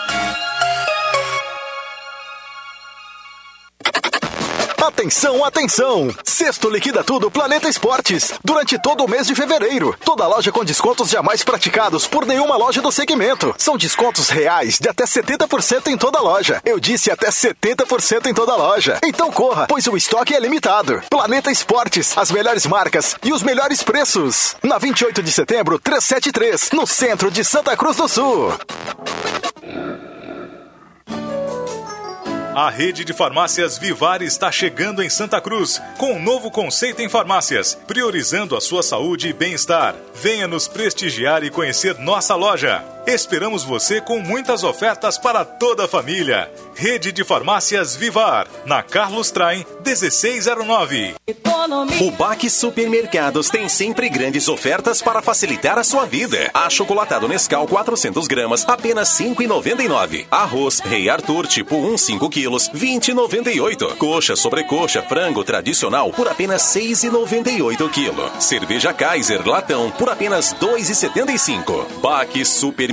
Atenção, atenção! Sexto liquida tudo Planeta Esportes. Durante todo o mês de fevereiro. Toda loja com descontos jamais praticados por nenhuma loja do segmento. São descontos reais de até 70% em toda loja. Eu disse até 70% em toda loja. Então corra, pois o estoque é limitado. Planeta Esportes, as melhores marcas e os melhores preços. Na 28 de setembro, 373, no centro de Santa Cruz do Sul. A rede de farmácias Vivar está chegando em Santa Cruz com um novo conceito em farmácias, priorizando a sua saúde e bem-estar. Venha nos prestigiar e conhecer nossa loja. Esperamos você com muitas ofertas para toda a família. Rede de Farmácias Vivar, na Carlos Traem 1609. O Baque Supermercados tem sempre grandes ofertas para facilitar a sua vida. Achocolatado Nescau 400 gramas, apenas 5,99. Arroz Rei Arthur tipo 1 5 quilos, 20,98. Coxa sobrecoxa frango tradicional por apenas 6,98 quilo. Cerveja Kaiser latão por apenas 2,75. Baque Supermercados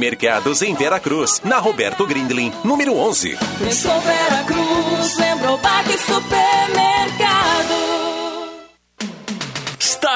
em Vera Cruz, na Roberto Grindlin, número 11. Pensou Vera Cruz, lembrou Baque Supermercado.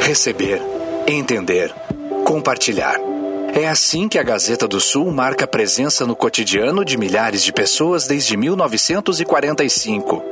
Receber, entender, compartilhar. É assim que a Gazeta do Sul marca presença no cotidiano de milhares de pessoas desde 1945.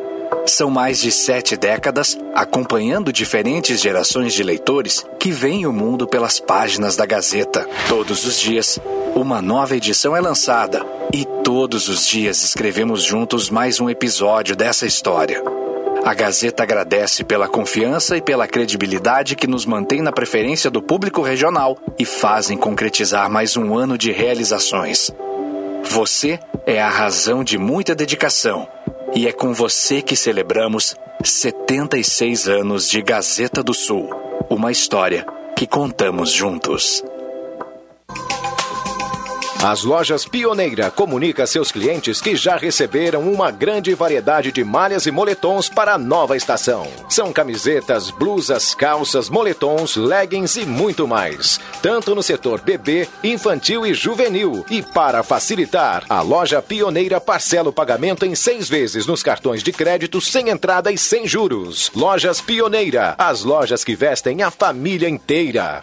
São mais de sete décadas acompanhando diferentes gerações de leitores que veem o mundo pelas páginas da Gazeta. Todos os dias, uma nova edição é lançada e todos os dias escrevemos juntos mais um episódio dessa história. A Gazeta agradece pela confiança e pela credibilidade que nos mantém na preferência do público regional e fazem concretizar mais um ano de realizações. Você é a razão de muita dedicação e é com você que celebramos 76 anos de Gazeta do Sul, uma história que contamos juntos. As lojas Pioneira comunica a seus clientes que já receberam uma grande variedade de malhas e moletons para a nova estação. São camisetas, blusas, calças, moletons, leggings e muito mais. Tanto no setor bebê, infantil e juvenil. E para facilitar, a loja Pioneira parcela o pagamento em seis vezes nos cartões de crédito sem entrada e sem juros. Lojas Pioneira, as lojas que vestem a família inteira.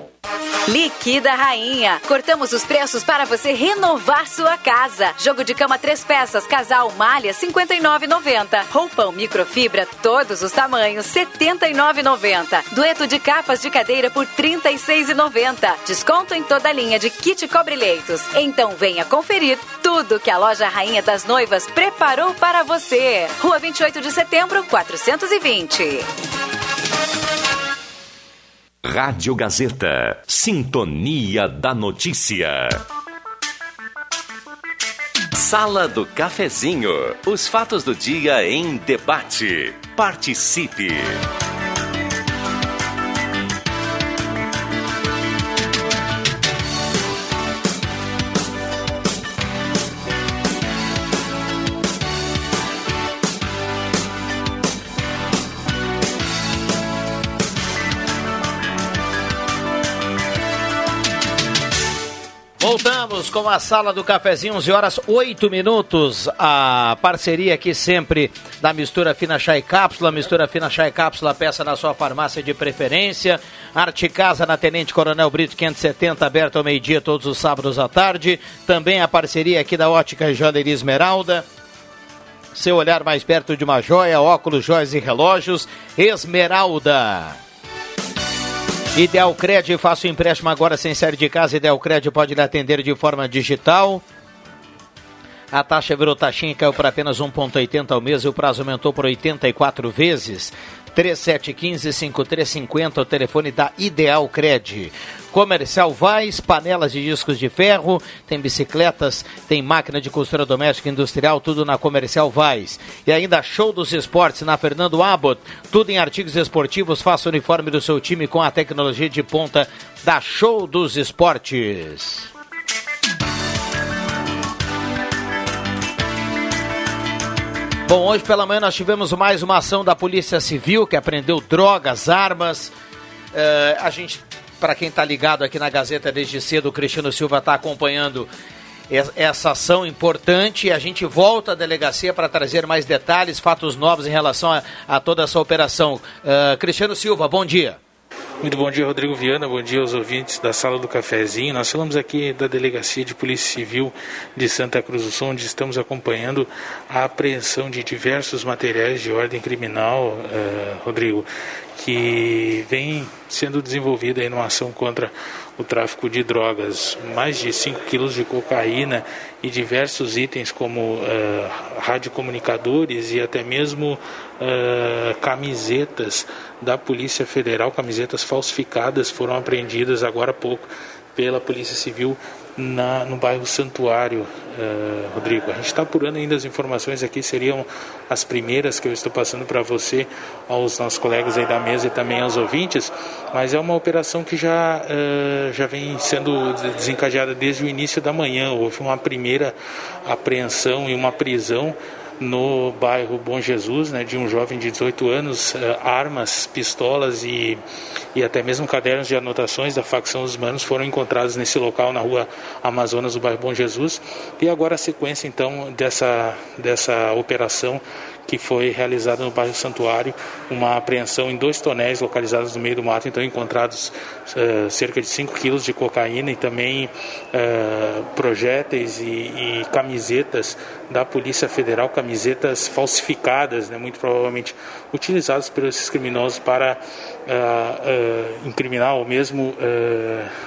Liquida Rainha. Cortamos os preços para você renovar sua casa. Jogo de cama três peças, casal malha 59,90. Roupão microfibra todos os tamanhos 79,90. Dueto de capas de cadeira por 36,90. Desconto em toda a linha de kit cobre-leitos. Então venha conferir tudo que a loja Rainha das Noivas preparou para você. Rua 28 de Setembro, 420. Rádio Gazeta. Sintonia da Notícia. Sala do Cafezinho. Os fatos do dia em debate. Participe. Com a sala do cafezinho, 11 horas 8 minutos. A parceria aqui sempre da mistura fina chá e cápsula. Mistura fina chá e cápsula, peça na sua farmácia de preferência. Arte Casa na Tenente Coronel Brito 570, aberto ao meio-dia todos os sábados à tarde. Também a parceria aqui da Ótica Joalheria Esmeralda. Seu olhar mais perto de uma joia, óculos, joias e relógios. Esmeralda. Ideal Cred, faça o empréstimo agora sem sair de casa. Ideal Cred pode lhe atender de forma digital. A taxa virou taxinha e caiu para apenas 1,80 ao mês e o prazo aumentou por 84 vezes. 3715-5350, o telefone da Ideal Cred. Comercial Vaz, panelas de discos de ferro, tem bicicletas, tem máquina de costura doméstica e industrial, tudo na Comercial Vaz. E ainda show dos esportes na Fernando Abbott, tudo em artigos esportivos, faça o uniforme do seu time com a tecnologia de ponta da Show dos Esportes. Bom, hoje pela manhã nós tivemos mais uma ação da Polícia Civil que apreendeu drogas, armas. Uh, a gente, para quem está ligado aqui na Gazeta desde cedo, o Cristiano Silva está acompanhando essa ação importante a gente volta à delegacia para trazer mais detalhes, fatos novos em relação a, a toda essa operação. Uh, Cristiano Silva, bom dia. Muito bom dia, Rodrigo Viana. Bom dia aos ouvintes da Sala do Cafezinho. Nós falamos aqui da Delegacia de Polícia Civil de Santa Cruz do Sul, onde estamos acompanhando a apreensão de diversos materiais de ordem criminal, uh, Rodrigo, que vem sendo desenvolvida em uma ação contra o tráfico de drogas. Mais de 5 quilos de cocaína e diversos itens como uh, radiocomunicadores e até mesmo uh, camisetas da Polícia Federal, camisetas falsificadas, foram apreendidas agora há pouco pela Polícia Civil na, no bairro Santuário, uh, Rodrigo. A gente está apurando ainda as informações aqui, seriam as primeiras que eu estou passando para você, aos nossos colegas aí da mesa e também aos ouvintes, mas é uma operação que já, uh, já vem sendo desencadeada desde o início da manhã. Houve uma primeira apreensão e uma prisão no bairro Bom Jesus, né, de um jovem de 18 anos, uh, armas, pistolas e, e até mesmo cadernos de anotações da facção dos manos foram encontrados nesse local na rua Amazonas do bairro Bom Jesus. E agora a sequência então dessa, dessa operação que foi realizada no bairro Santuário, uma apreensão em dois tonéis localizados no meio do mato, então encontrados uh, cerca de 5 quilos de cocaína e também uh, projéteis e, e, camisetas da Polícia Federal, camisetas falsificadas, né, muito provavelmente utilizadas esses criminosos para uh, incriminar ou mesmo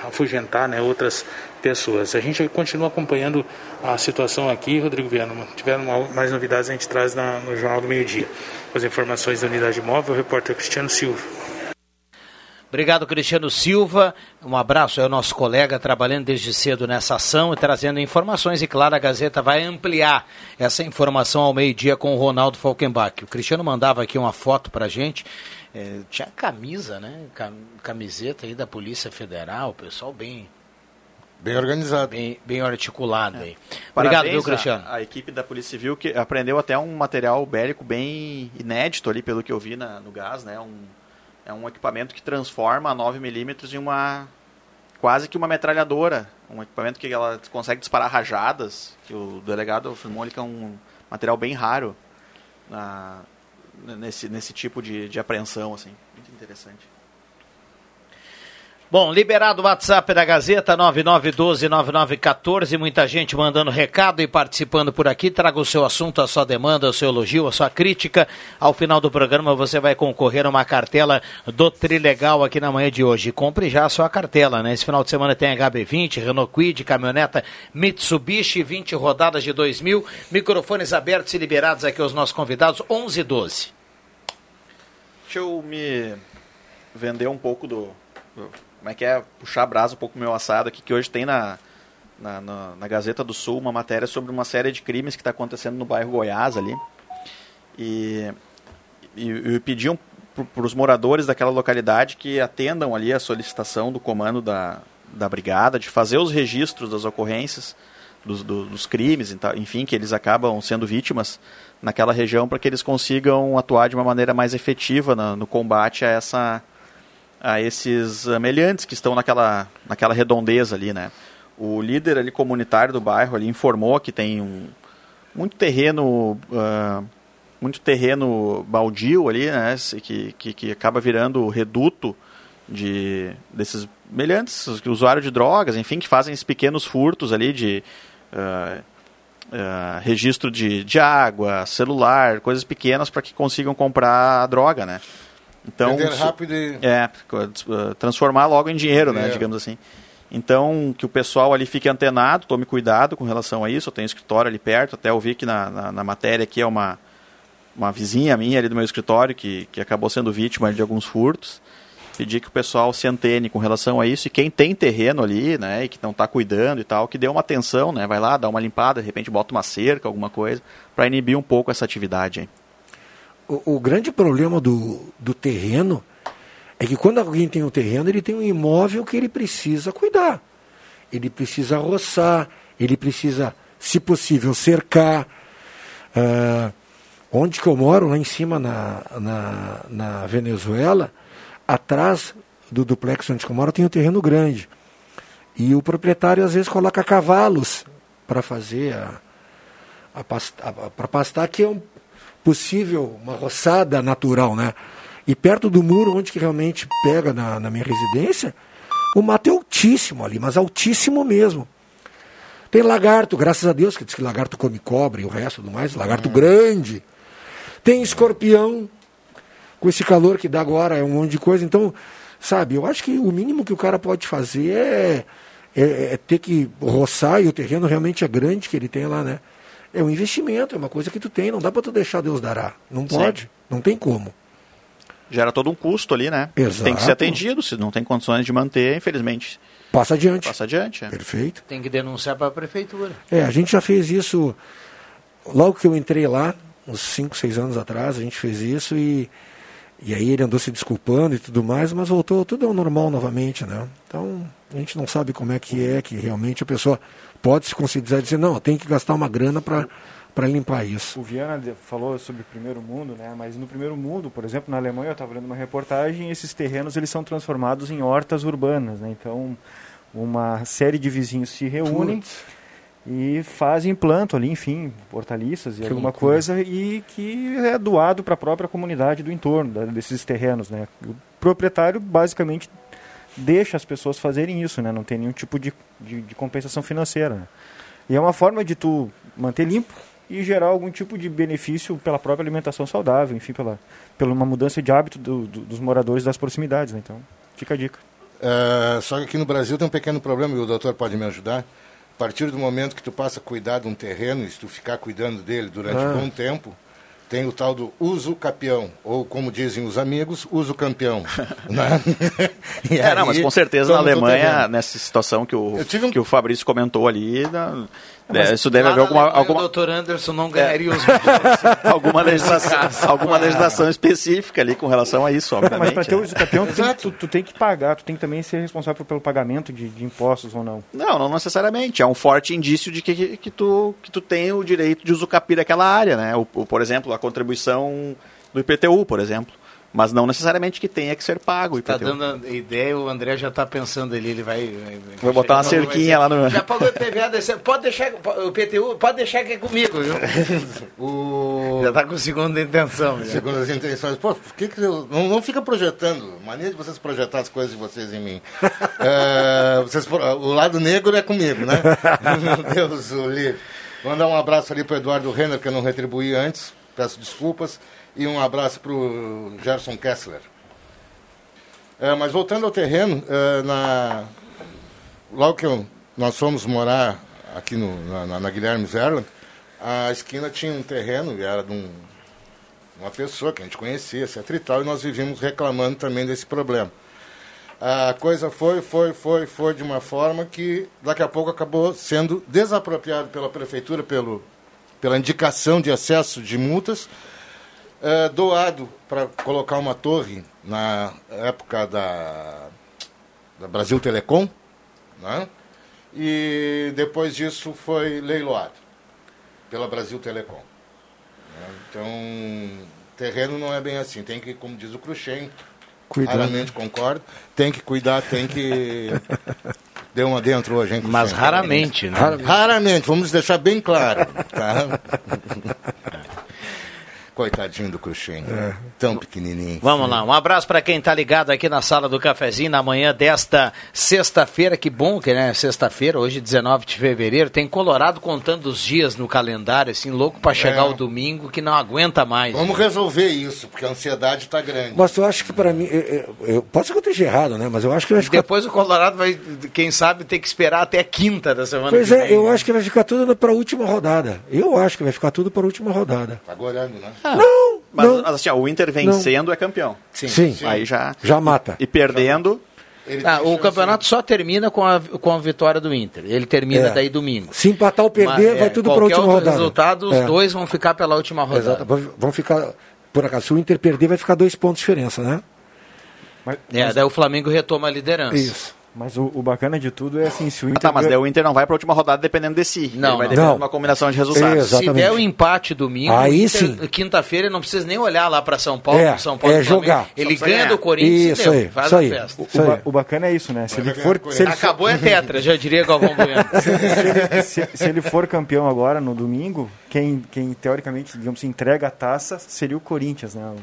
afugentar né, outras pessoas. A gente continua acompanhando a situação aqui, Rodrigo Viana. Tiveram mais novidades, a gente traz na, no Jornal do Meio Dia. As informações da Unidade Móvel, o repórter Cristiano Silva. Obrigado, Cristiano Silva. Um abraço, é o nosso colega trabalhando desde cedo nessa ação e trazendo informações. E claro, a Gazeta vai ampliar essa informação ao meio-dia com o Ronaldo Falkenbach. O Cristiano mandava aqui uma foto para gente. É, tinha camisa, né? Camiseta aí da Polícia Federal, pessoal bem Bem organizado. Bem, bem articulado é. aí. Obrigado, viu, Cristiano? A, a, equipe da Polícia Civil que aprendeu até um material bélico bem inédito ali, pelo que eu vi na, no gás, né? Um, é um equipamento que transforma a 9mm em uma quase que uma metralhadora. Um equipamento que ela consegue disparar rajadas, que o delegado afirmou que é um material bem raro na, nesse, nesse tipo de, de apreensão, assim. Muito interessante. Bom, liberado o WhatsApp da Gazeta 99129914, muita gente mandando recado e participando por aqui. Traga o seu assunto, a sua demanda, o seu elogio, a sua crítica. Ao final do programa você vai concorrer a uma cartela do Trilegal aqui na manhã de hoje. Compre já a sua cartela, né? Esse final de semana tem HB20, Renault Quid, caminhoneta Mitsubishi, 20 rodadas de 2000. Microfones abertos e liberados aqui aos nossos convidados, 11 e 12. Deixa eu me vender um pouco do como é que é, puxar a brasa um pouco meu assado aqui, que hoje tem na, na, na, na Gazeta do Sul uma matéria sobre uma série de crimes que está acontecendo no bairro Goiás ali. E, e, e pediam para os moradores daquela localidade que atendam ali a solicitação do comando da, da brigada de fazer os registros das ocorrências, dos, do, dos crimes, enfim, que eles acabam sendo vítimas naquela região para que eles consigam atuar de uma maneira mais efetiva no combate a essa a esses amelhantes que estão naquela, naquela redondeza ali, né? O líder ali comunitário do bairro ali informou que tem um, muito terreno uh, muito terreno baldio ali, né? Que, que, que acaba virando reduto de desses meliantes, usuários de drogas, enfim, que fazem esses pequenos furtos ali de uh, uh, registro de, de água, celular, coisas pequenas para que consigam comprar a droga, né? Então, Vender rápido e... É, transformar logo em dinheiro, né, é. digamos assim. Então, que o pessoal ali fique antenado, tome cuidado com relação a isso. Eu tenho um escritório ali perto, até ouvi que na, na, na, matéria aqui é uma, uma vizinha minha ali do meu escritório que, que acabou sendo vítima de alguns furtos. Pedir que o pessoal se antene com relação a isso. E quem tem terreno ali, né, e que não está cuidando e tal, que dê uma atenção, né, vai lá, dá uma limpada, de repente bota uma cerca, alguma coisa, para inibir um pouco essa atividade aí o, o, grande problema do, do terreno é que quando alguém tem um terreno, ele tem um imóvel que ele precisa cuidar. Ele precisa roçar, ele precisa, se possível, cercar. Uh, onde que eu moro, lá em cima na, na, na Venezuela, atrás do duplex onde eu moro tem um terreno grande. E o proprietário às vezes coloca cavalos para fazer a, a, a para pastar, que é um possível uma roçada natural, né? E perto do muro onde que realmente pega na, na minha residência, o mato é altíssimo ali, mas altíssimo mesmo. Tem lagarto, graças a Deus, que diz que lagarto come cobre e o resto do mais, lagarto uhum. grande. Tem escorpião, com esse calor que dá agora, é um monte de coisa. Então, sabe, eu acho que o mínimo que o cara pode fazer é, é, é ter que roçar, e o terreno realmente é grande que ele tem lá, né? É um investimento, é uma coisa que tu tem, não dá para tu deixar Deus dará. Não pode, Sim. não tem como gera todo um custo ali, né? Exato. Tem que ser atendido, se não tem condições de manter, infelizmente. Passa adiante. Passa adiante. É. Perfeito. Tem que denunciar para a prefeitura. É, a gente já fez isso logo que eu entrei lá, uns 5, 6 anos atrás, a gente fez isso e, e aí ele andou se desculpando e tudo mais, mas voltou tudo ao normal novamente, né? Então, a gente não sabe como é que é, que realmente a pessoa pode se considerar e dizer, não, tem que gastar uma grana para para limpar isso. O Viana falou sobre o primeiro mundo, né? Mas no primeiro mundo, por exemplo, na Alemanha, eu estava lendo uma reportagem, esses terrenos eles são transformados em hortas urbanas, né? Então, uma série de vizinhos se reúnem Putz. e fazem planto ali, enfim, hortaliças e que alguma loucura. coisa e que é doado para a própria comunidade do entorno desses terrenos, né? O proprietário basicamente deixa as pessoas fazerem isso, né? Não tem nenhum tipo de, de, de compensação financeira. Né? E é uma forma de tu manter limpo e gerar algum tipo de benefício pela própria alimentação saudável, enfim, pela, pela uma mudança de hábito do, do, dos moradores das proximidades. Né? Então, fica a dica. Uh, só que aqui no Brasil tem um pequeno problema, e o doutor pode me ajudar. A partir do momento que tu passa a cuidar de um terreno, e se tu ficar cuidando dele durante ah. um bom tempo, tem o tal do uso capião, ou como dizem os amigos, uso campeão. né? é, aí, não, mas com certeza na Alemanha, nessa situação que o, um... que o Fabrício comentou ali, na, mas é, isso deve haver alguma. alguma... O doutor Anderson não ganharia é. os alguma legislação, alguma legislação específica ali com relação a isso, obviamente. Mas para ter o uso campeão, tu tem, tu, tu, tem que pagar, tu tem que também ser responsável pelo pagamento de, de, impostos ou não. Não, não necessariamente. É um forte indício de que, que, tu, que tu tem o direito de usucapiar daquela área, né? O, o, por exemplo, a contribuição do IPTU, por exemplo mas não necessariamente que tenha que ser pago. Está dando ideia, o André já está pensando ali, ele vai... Vai, vai botar uma cerquinha lá no... Já pagou o IPVA, pode deixar, o PTU, pode deixar que é comigo, viu? o... Já está com segunda intenção. Segundas intenções. Pô, que que eu, não, não fica projetando, mania de vocês projetar as coisas de vocês em mim. é, vocês, o lado negro é comigo, né? Meu Deus, o livre. Mandar um abraço ali para Eduardo Renner, que eu não retribuí antes, peço desculpas e um abraço para o Gerson Kessler. É, mas voltando ao terreno, é, na... logo que eu, nós fomos morar aqui no, na, na, Guilherme Zerland, a esquina tinha um terreno, e era de um, uma pessoa que a gente conhecia, etc e e nós vivíamos reclamando também desse problema. A coisa foi, foi, foi, foi de uma forma que daqui a pouco acabou sendo desapropriado pela prefeitura pelo, pela indicação de excesso de multas, é, doado para colocar uma torre na época da, da Brasil Telecom, né? e depois disso foi leiloado pela Brasil Telecom. Né? Então, terreno não é bem assim, tem que, como diz o Cruxem, raramente concordo, tem que cuidar, tem que... Deu uma dentro hoje, hein? Mas raramente, né? Raramente, vamos deixar bem claro. Tá? Coitadinho do Cruxem. É. Tão pequenininho. Vamos lá, um abraço para quem está ligado aqui na sala do cafezinho na manhã desta sexta-feira. Que bom que, né? Sexta-feira, hoje 19 de fevereiro. Tem Colorado contando os dias no calendário, assim, louco para chegar é. o domingo que não aguenta mais. Vamos né? resolver isso, porque a ansiedade está grande. Mas eu acho que para mim, eu, eu, eu, pode ser que eu esteja errado, né? Mas eu acho que vai ficar. Depois o Colorado vai, quem sabe, ter que esperar até a quinta da semana pois é, vem, eu né? acho que vai ficar tudo para a última rodada. Eu acho que vai ficar tudo para a última rodada. Tá gorando, né? Mas não, assim, ó, o Inter vencendo não. é campeão. Sim. Sim. Aí já. Já mata. E perdendo. Ah, o campeonato só termina com a, com a vitória do Inter. Ele termina é. daí domingo. Se empatar ou perder, Mas, vai é, tudo para a última rodada. resultado, os é. dois vão ficar pela última rodada. Exato. Vão ficar. Por acaso, se o Inter perder, vai ficar dois pontos de diferença, né? Mas, é, daí o Flamengo retoma a liderança. Isso. Mas o, o, bacana de tudo é assim, se o Inter... Ah, tá, mas daí o Inter não vai para a última rodada dependendo de si. Não, Ele vai não. depender não. de uma combinação de resultados. Se der o empate domingo, Aí Inter, sim. quinta-feira não precisa nem olhar lá para São Paulo, É, São Paulo é jogar. Ele ganha ganhar. do Corinthians Isso e deu, aí, faz isso a aí. festa. O, ba o, bacana é isso, né? Se ele for, se ele Acabou é tetra, já diria Galvão Bueno. se, ele, se, se, ele for campeão agora no domingo, quem, quem teoricamente, digamos, entrega a taça seria o Corinthians, né?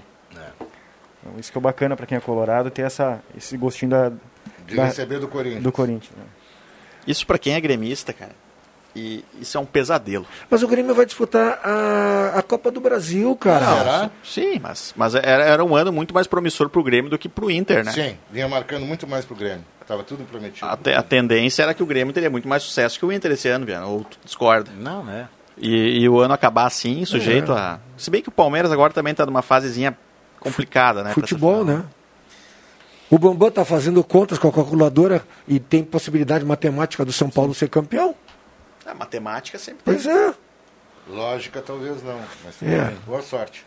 Então, isso que é bacana para quem é colorado, ter essa, esse gostinho da, de da, receber do Corinthians. Do Corinthians né? Isso para quem é gremista, cara. E isso é um pesadelo. Mas o Grêmio vai disputar a, a Copa do Brasil, cara. Não, Será? Sim, mas, mas era, era um ano muito mais promissor pro Grêmio do que pro Inter, né? Sim, vinha marcando muito mais pro Grêmio. Tava tudo prometido. A, te, a tendência era que o Grêmio teria muito mais sucesso que o Inter esse ano, Viana, ou tu discorda? Não, né? E, e, o ano acabar assim, sujeito é. a. Se bem que o Palmeiras agora também tá numa fasezinha complicada, né? Futebol, né? O Bambam está fazendo contas com a calculadora e tem possibilidade matemática do São Paulo ser campeão? A matemática sempre Pois é. Lógica talvez não, mas É. boa sorte.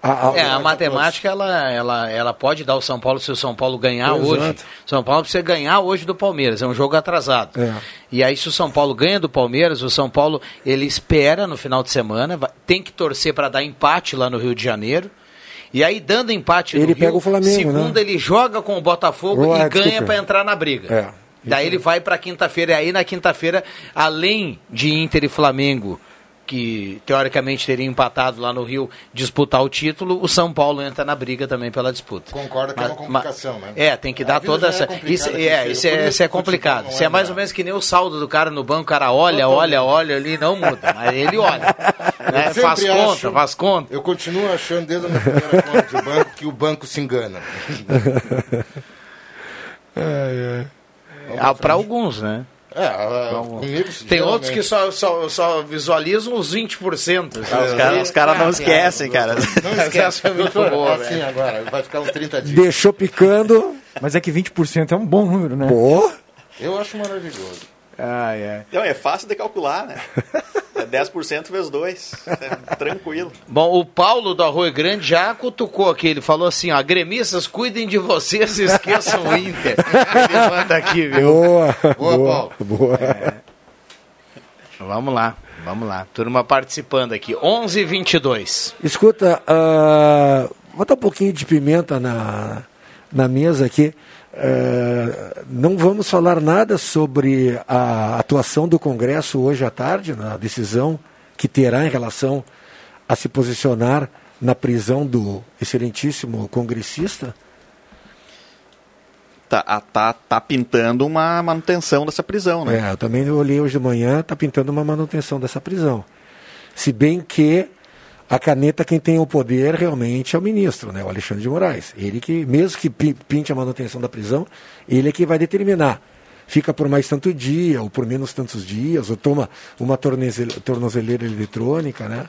A, a, é, a matemática ela, ela, ela pode dar o São Paulo se o São Paulo ganhar Exato. hoje. São Paulo precisa ganhar hoje do Palmeiras, é um jogo atrasado. É. E aí se o São Paulo ganha do Palmeiras, o São Paulo ele espera no final de semana, vai, tem que torcer para dar empate lá no Rio de Janeiro. E aí, dando empate Ele no pega Rio, o Flamengo, segunda né? ele joga com o Botafogo e ganha para entrar na briga. É. Daí ele vai para quinta-feira. E aí na quinta-feira, além de Inter e Flamengo, que teoricamente teria empatado lá no Rio, disputar o título, o São Paulo entra na briga também pela disputa. Concordo que é uma complicação, né? É, tem que A dar toda é essa. complicada, isso é, isso é, isso é complicado. não Isso é é mais ou menos que nem o saldo do cara no banco, o cara olha, olha, olha ali, não muda. Mas ele olha. né? Faz sempre conta, acho- faz conta. Eu continuo achando desde a minha primeira conta de banco que o banco se engana. Ah, para alguns, né? É, ah, comigo, Tem outros que só, só, só visualizam os 20%. Ah, os caras- os caras não esquecem, cara. Não esquece. Essa é muito boa, assim velho. agora, vai ficar uns 30 dias. Deixou picando. Mas é que 20% é um bom número, né? Pô. Eu acho maravilhoso. Ah, é. Então, é fácil de calcular, né? É 10% vezes 2. É tranquilo. Bom, o Paulo do Arroio Grande já cutucou aqui. Ele falou assim: ó, gremistas, cuidem de vocês e esqueçam o Inter. Ele manda aqui, viu? Boa, Boa, boa, Paulo. boa. Vamos lá, vamos lá. Turma participando aqui. 11 e 22 Escuta, ah, botar um pouquinho de pimenta na, na mesa aqui. Ah, não vamos falar nada sobre a atuação do Congresso hoje à tarde, na decisão que terá em relação a se posicionar na prisão do excelentíssimo congressista. Tá, a- tá, tá pintando uma manutenção dessa prisão, né? É, eu também olhei hoje de manhã, está pintando uma manutenção dessa prisão. Se bem que a caneta quem tem o poder realmente é o ministro, né, o Alexandre de Moraes. Ele que, mesmo que pi- pinte a manutenção da prisão, ele é que vai determinar. Fica por mais tanto dia, ou por menos tantos dias, ou toma uma tornozele- tornozeleira eletrônica, né?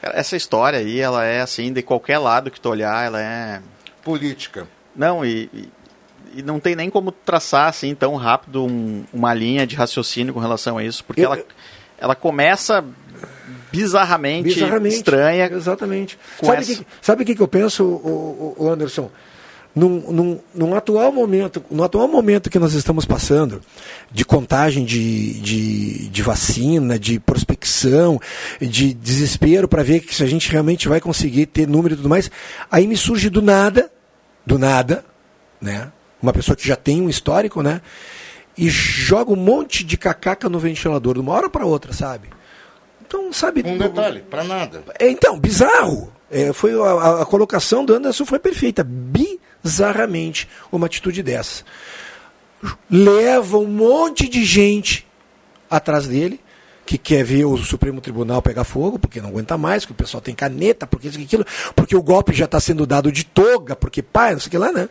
Essa história aí, ela é assim, de qualquer lado que tu olhar, ela é. Política. Não, e, e, e não tem nem como traçar assim tão rápido um- uma linha de raciocínio com relação a isso, porque Eu- ela, ela começa bizarramente, Bizarramente. estranha. Exatamente. Sabe o que, sabe que que eu penso, o, o, Anderson? Num, num, num atual momento, no atual momento que nós estamos passando, de contagem de, de, de vacina, de prospecção, de desespero para ver que se a gente realmente vai conseguir ter número e tudo mais, aí me surge do nada, do nada, né? Uma pessoa que já tem um histórico, né? E joga um monte de cacaca no ventilador, de uma hora para outra, sabe? Então, sabe. Um detalhe, pra nada. É, então, bizarro. É, foi a, a- colocação do Anderson foi perfeita. Bizarramente uma atitude dessa. Leva um monte de gente atrás dele que quer ver o Supremo Tribunal pegar fogo, porque não aguenta mais, que o pessoal tem caneta, porque isso e aquilo, porque o golpe já está sendo dado de toga, porque pai, não sei o que lá, né?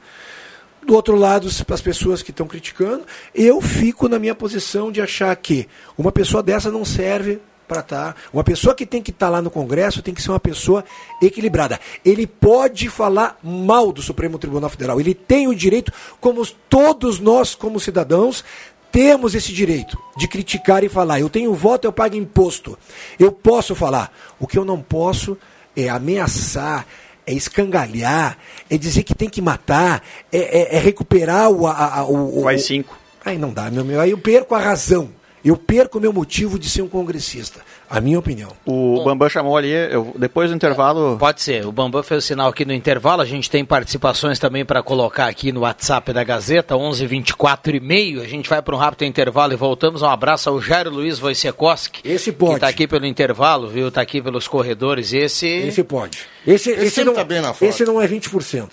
Do outro lado, as pessoas que estão criticando, eu fico na minha posição de achar que uma pessoa dessa não serve para estar. Uma pessoa que tem que estar lá no Congresso tem que ser uma pessoa equilibrada. Ele pode falar mal do Supremo Tribunal Federal. Ele tem o direito, como todos nós, como cidadãos, temos esse direito de criticar e falar. Eu tenho voto, eu pago imposto. Eu posso falar. O que eu não posso é ameaçar, é escangalhar, é dizer que tem que matar, é, é, é recuperar o, a, a, o, Quais cinco? Aí não dá, meu meu. Aí eu perco a razão. Eu perco o meu motivo de ser um congressista. A minha opinião. O Bambam chamou ali, eu, depois do intervalo. Pode ser, o Bambam fez o sinal aqui no intervalo. A gente tem participações também para colocar aqui no WhatsApp da Gazeta, 11 24 e meio. A gente vai para um rápido intervalo e voltamos. Um abraço ao Jairo Luiz Wojciechowski. Esse pode. Que está aqui pelo intervalo, viu? Está aqui pelos corredores. Esse. Esse pode. Esse, Esse esse, não, tá bem na foto. esse não é 20%.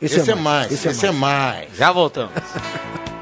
Esse é mais, esse é mais. Já voltamos.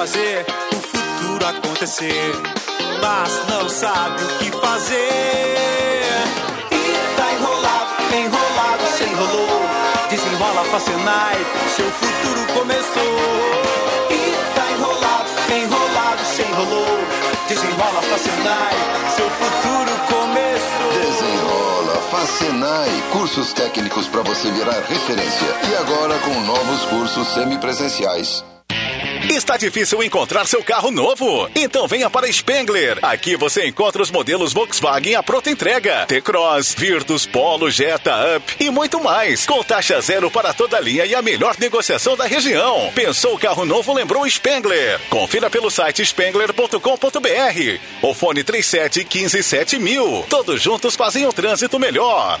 Fazer o futuro acontecer, mas não sabe o que fazer. E tá enrolado, enrolado, se enrolou. Desenrola pra Senai, seu futuro começou. E tá enrolado, enrolado, se enrolou. Desenrola pra Senai, seu futuro começou. Desenrola, Facenai, cursos técnicos para você virar referência. E agora com novos cursos semipresenciais. Está difícil encontrar seu carro novo? Então venha para Spengler. Aqui você encontra os modelos Volkswagen à pronta entrega. T-Cross, Virtus, Polo, Jetta, Up e muito mais. Com taxa zero para toda a linha e a melhor negociação da região. Pensou carro novo, lembrou Spengler. Confira pelo site spengler.com.br. O fone 37 15 7000. Todos juntos fazem o trânsito melhor.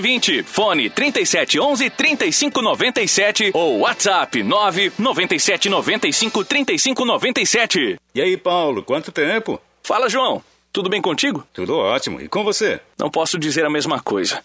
999-11-520. Fone 3711-3597 ou WhatsApp 97. E aí, Paulo, quanto tempo? Fala, João. Tudo bem contigo? Tudo ótimo. E com você? Não posso dizer a mesma coisa.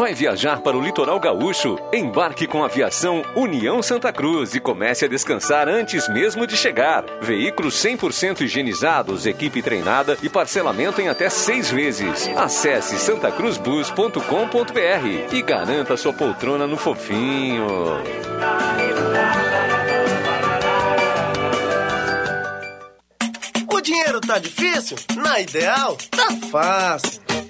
Vai viajar para o litoral gaúcho? Embarque com a aviação União Santa Cruz e comece a descansar antes mesmo de chegar. Veículos 100% higienizados, equipe treinada e parcelamento em até seis vezes. Acesse santacruzbus.com.br e garanta sua poltrona no fofinho. O dinheiro tá difícil? Na ideal, tá fácil.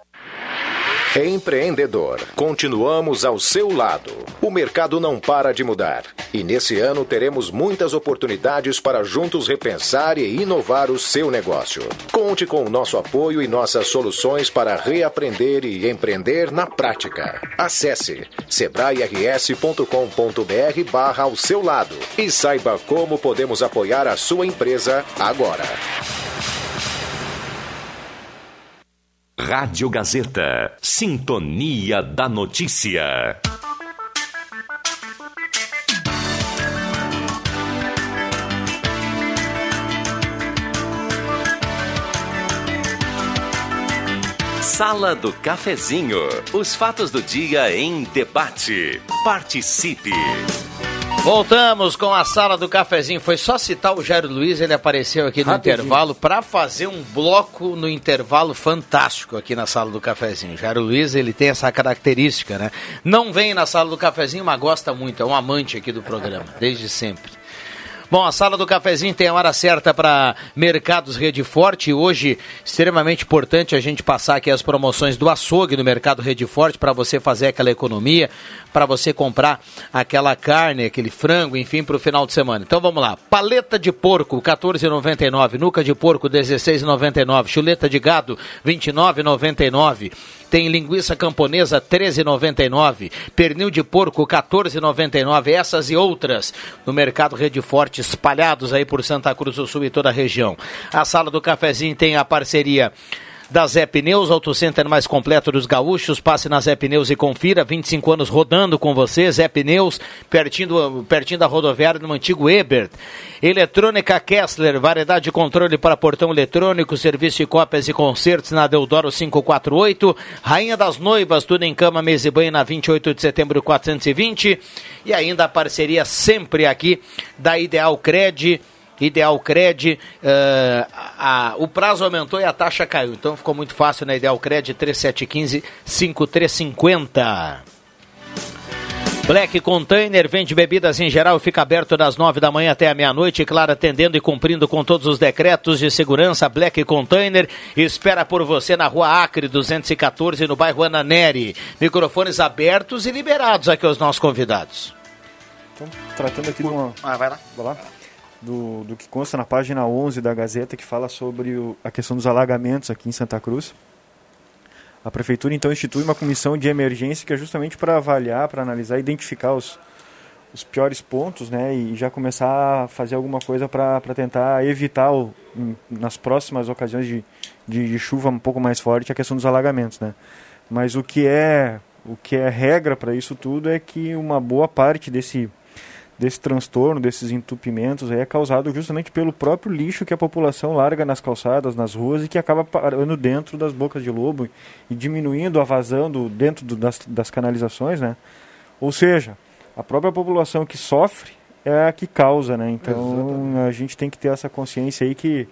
Empreendedor, continuamos ao seu lado. O mercado não para de mudar. E nesse ano teremos muitas oportunidades para juntos repensar e inovar o seu negócio. Conte com o nosso apoio e nossas soluções para reaprender e empreender na prática. Acesse sebrae-rs.com.br barra ao seu lado e saiba como podemos apoiar a sua empresa agora. Rádio Gazeta. Sintonia da Notícia. Sala do Cafezinho. Os fatos do dia em debate. Participe. Voltamos com a sala do cafezinho. Foi só citar o Jairo Luiz, ele apareceu aqui no Rapidinho. intervalo para fazer um bloco no intervalo fantástico aqui na sala do cafezinho. Jairo Luiz, ele tem essa característica, né? Não vem na sala do cafezinho, mas gosta muito, é um amante aqui do programa, desde sempre. Bom, a sala do cafezinho tem a hora certa para Mercados Rede Forte. Hoje, extremamente importante a gente passar aqui as promoções do açougue no Mercado Rede Forte para você fazer aquela economia, para você comprar aquela carne, aquele frango, enfim, para o final de semana. Então vamos lá. Paleta de porco, 14,99. Nuca de porco, 16,99. Chuleta de gado, 29,99. Tem linguiça camponesa 13,99, pernil de porco 14,99, essas e outras no Mercado Rede Forte, espalhados aí por Santa Cruz do Sul e toda a região. A sala do cafezinho tem a parceria da Zé Pneus, Auto Center mais completo dos gaúchos. Passe na Zé Pneus e confira. 25 anos rodando com você. Zé Pneus, pertinho, do, pertinho da rodoviária no antigo Ebert. Eletrônica Kessler, variedade de controle para portão eletrônico, serviço de cópias e concertos na Deodoro 548. Rainha das Noivas, tudo em cama, mesa e banho na 28 de setembro 420. E ainda a parceria sempre aqui da Ideal Cred. Ideal Cred, eh, a- o prazo aumentou e a taxa caiu. Então ficou muito fácil na Ideal Cred 3715 5350. Black Container vende bebidas em geral e fica aberto das nove da manhã até a meia-noite, claro, atendendo e cumprindo com todos os decretos de segurança. Black Container espera por você na rua Acre 214, no bairro Ananeri. Microfones abertos e liberados aqui aos nossos convidados. Então, tratando aqui de uma, Ah, vai lá. vai lá, do, do que consta na página 11 da Gazeta, que fala sobre o- a questão dos alagamentos aqui em Santa Cruz. A Prefeitura, então, institui uma comissão de emergência que é justamente para avaliar, para analisar, identificar os, os piores pontos, né, e já começar a fazer alguma coisa para tentar evitar, o, nas próximas ocasiões de, de, de chuva um pouco mais forte, a questão dos alagamentos, né. Mas o que é, o que é regra para isso tudo é que uma boa parte desse desse transtorno, desses entupimentos é causado justamente pelo próprio lixo que a população larga nas calçadas, nas ruas e que acaba parando dentro das bocas de lobo e diminuindo a vazão do, dentro do- das, das canalizações, né? Ou seja, a própria população que sofre é a que causa, né? Então a gente tem que ter essa consciência aí que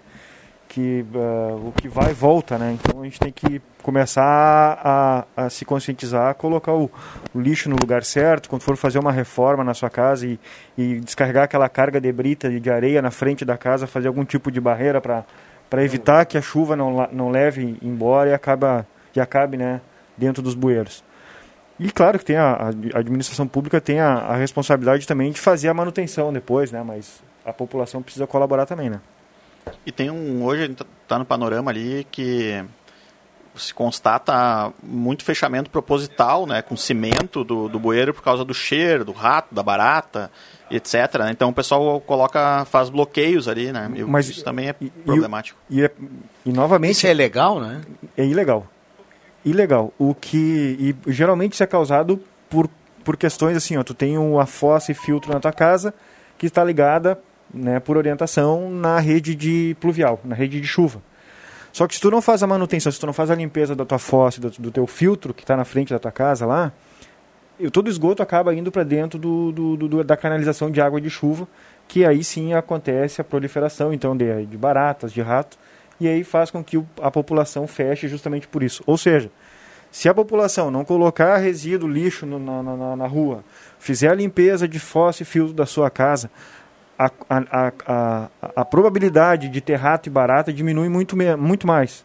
que ah, o que vai volta, né? Então a gente tem que começar a, a se conscientizar, colocar o, o lixo no lugar certo, quando for fazer uma reforma na sua casa e, e descarregar aquela carga de brita e de areia na frente da casa, fazer algum tipo de barreira para evitar que a chuva não, não leve embora e acaba e acabe, né, dentro dos bueiros. E claro que tem a, a administração pública tem a, a responsabilidade também de fazer a manutenção depois, né? Mas a população precisa colaborar também, né? E tem um. Hoje a gente tá no panorama ali que se constata muito fechamento proposital, né? Com cimento do, do bueiro por causa do cheiro, do rato, da barata, etc. né? Então o pessoal coloca, faz bloqueios ali, né? E Mas- isso também é E, problemático. o- e, é- e novamente. Isso é legal, né? É ilegal. Ilegal. O que. E geralmente isso é causado por, por questões assim, ó. Tu tem uma fossa e filtro na tua casa que está ligada, né, por orientação na rede de pluvial, na rede de chuva. Só que se tu não faz a manutenção, se tu não faz a limpeza da tua fossa, do, do teu filtro que está na frente da tua casa lá, e todo esgoto acaba indo para dentro do, do- do- da canalização de água de chuva, que aí sim acontece a proliferação então de, de baratas, de rato, e aí faz com que a população feche justamente por isso. Ou seja, se a população não colocar resíduo, lixo no- na- na- na rua, fizer a limpeza de fossa e filtro da sua casa, a, a, a, a, a probabilidade de ter rato e barata diminui muito, muito mais.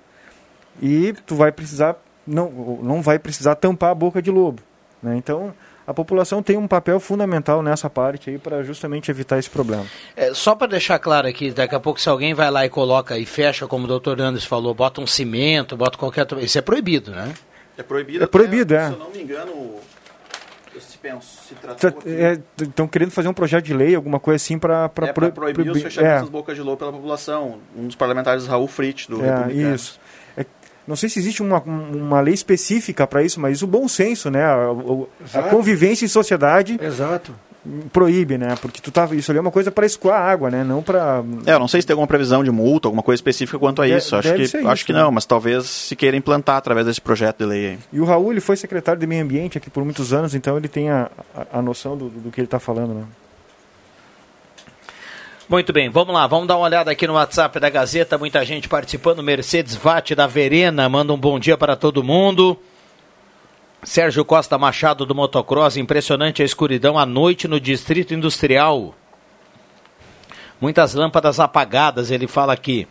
E tu vai precisar não, não vai precisar tampar a boca de lobo. Né? Então, a população tem um papel fundamental nessa parte aí para justamente evitar esse problema. É, só para deixar claro aqui, daqui a pouco se alguém vai lá e coloca e fecha, como o doutor Anderson falou, bota um cimento, bota qualquer... Isso é proibido, né? É proibido. É proibido, até, é. Se eu não me engano, se penso, se Estão é, querendo fazer um projeto de lei, alguma coisa assim para é, pro, proibir proibir os fechamentos é. das bocas de lobo pela população. Um dos parlamentares, Raul Fritz, do é, Isso. É, não sei se existe uma, uma lei específica para isso, mas o bom senso, né? A, a, a convivência em sociedade. Exato proíbe, né? Porque tu tava, isso ali é uma coisa para escoar água, né? Não para É, eu não sei se tem alguma previsão de multa, alguma coisa específica quanto a isso. Acho que acho isso, que né? não, mas talvez se queira implantar através desse projeto de lei aí. E o Raul, ele foi secretário de meio ambiente aqui por muitos anos, então ele tem a, a, a noção do, do que ele está falando, né? Muito bem, vamos lá, vamos dar uma olhada aqui no WhatsApp da Gazeta, muita gente participando. Mercedes Vate da Verena manda um bom dia para todo mundo. Sérgio Costa Machado do Motocross, impressionante a escuridão à noite no Distrito Industrial. Muitas lâmpadas apagadas, ele fala aqui.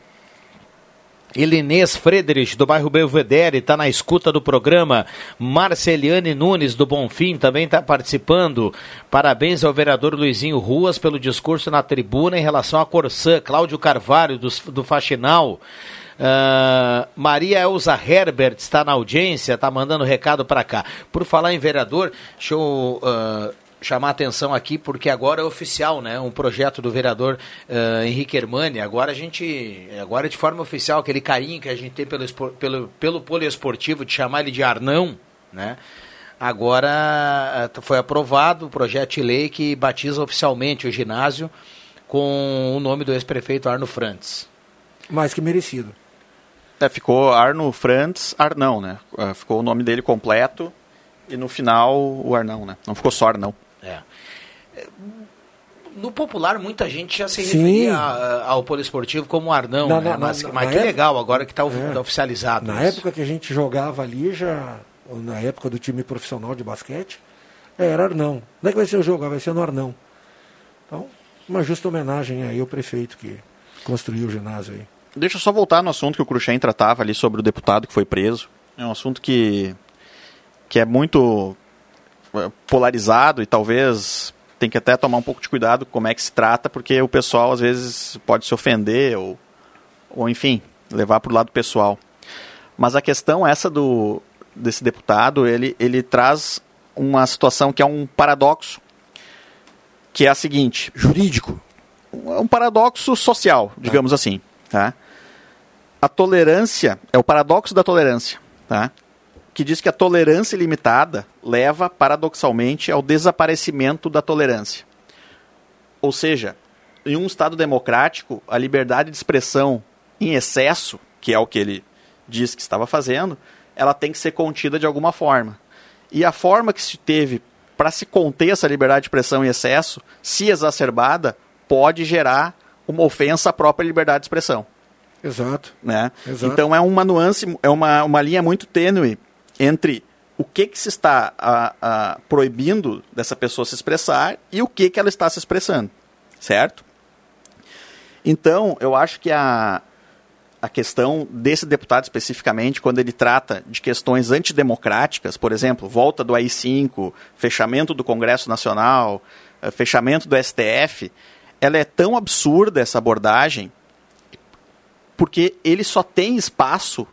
Elinês Friedrich, do bairro Belvedere, está na escuta do programa. Marceliane Nunes, do Bonfim, também está participando. Parabéns ao vereador Luizinho Ruas pelo discurso na tribuna em relação à Corsã. Cláudio Carvalho, do, do Faxinal. Uh, Maria Elza Herbert está na audiência, está mandando recado para cá. Por falar em vereador, deixa eu uh, chamar atenção aqui, porque agora é oficial, né? Um projeto do vereador uh, Henrique Hermani. Agora a gente. Agora é de forma oficial, aquele carinho que a gente tem pelo, pelo, pelo poliesportivo, de chamar ele de Arnão, né? Agora foi aprovado o projeto de lei que batiza oficialmente o ginásio com o nome do ex-prefeito Arno Frantes. Mais que merecido. É, ficou Arno Frantz Arnão, né? É, ficou o nome dele completo e no final o Arnão, né? Não ficou só Arnão. É. No popular, muita gente já se Sim. referia ao poliesportivo como Arnão, na, né? na, mas, na, mas que época, legal agora que está é, oficializado. Na isso. época que a gente jogava ali, já na época do time profissional de basquete, era Arnão. Não é que vai ser o jogo, vai ser no Arnão. Então, uma justa homenagem aí ao prefeito que construiu o ginásio aí. Deixa eu só voltar no assunto que o Cruxem tratava ali sobre o deputado que foi preso. É um assunto que, que é muito é, polarizado e talvez tem que até tomar um pouco de cuidado com como é que se trata, porque o pessoal às vezes pode se ofender ou, ou enfim, levar para o lado pessoal. Mas a questão essa do, desse deputado, ele, ele traz uma situação que é um paradoxo, que é a seguinte... Jurídico. Um paradoxo social, digamos ah. assim. Tá? A tolerância é o paradoxo da tolerância, tá? que diz que a tolerância ilimitada leva, paradoxalmente, ao desaparecimento da tolerância. Ou seja, em um Estado democrático, a liberdade de expressão em excesso, que é o que ele diz que estava fazendo, ela tem que ser contida de alguma forma. E a forma que se teve para se conter essa liberdade de expressão em excesso, se exacerbada, pode gerar uma ofensa à própria liberdade de expressão. Exato. Né? Exato. Então é uma nuance, é uma, uma linha muito tênue entre o que, que se está a, a, proibindo dessa pessoa se expressar e o que, que ela está se expressando, certo? Então, eu acho que a, a questão desse deputado especificamente, quando ele trata de questões antidemocráticas, por exemplo, volta do AI-5, fechamento do Congresso Nacional, eh, fechamento do STF, ela é tão absurda essa abordagem porque ele só tem espaço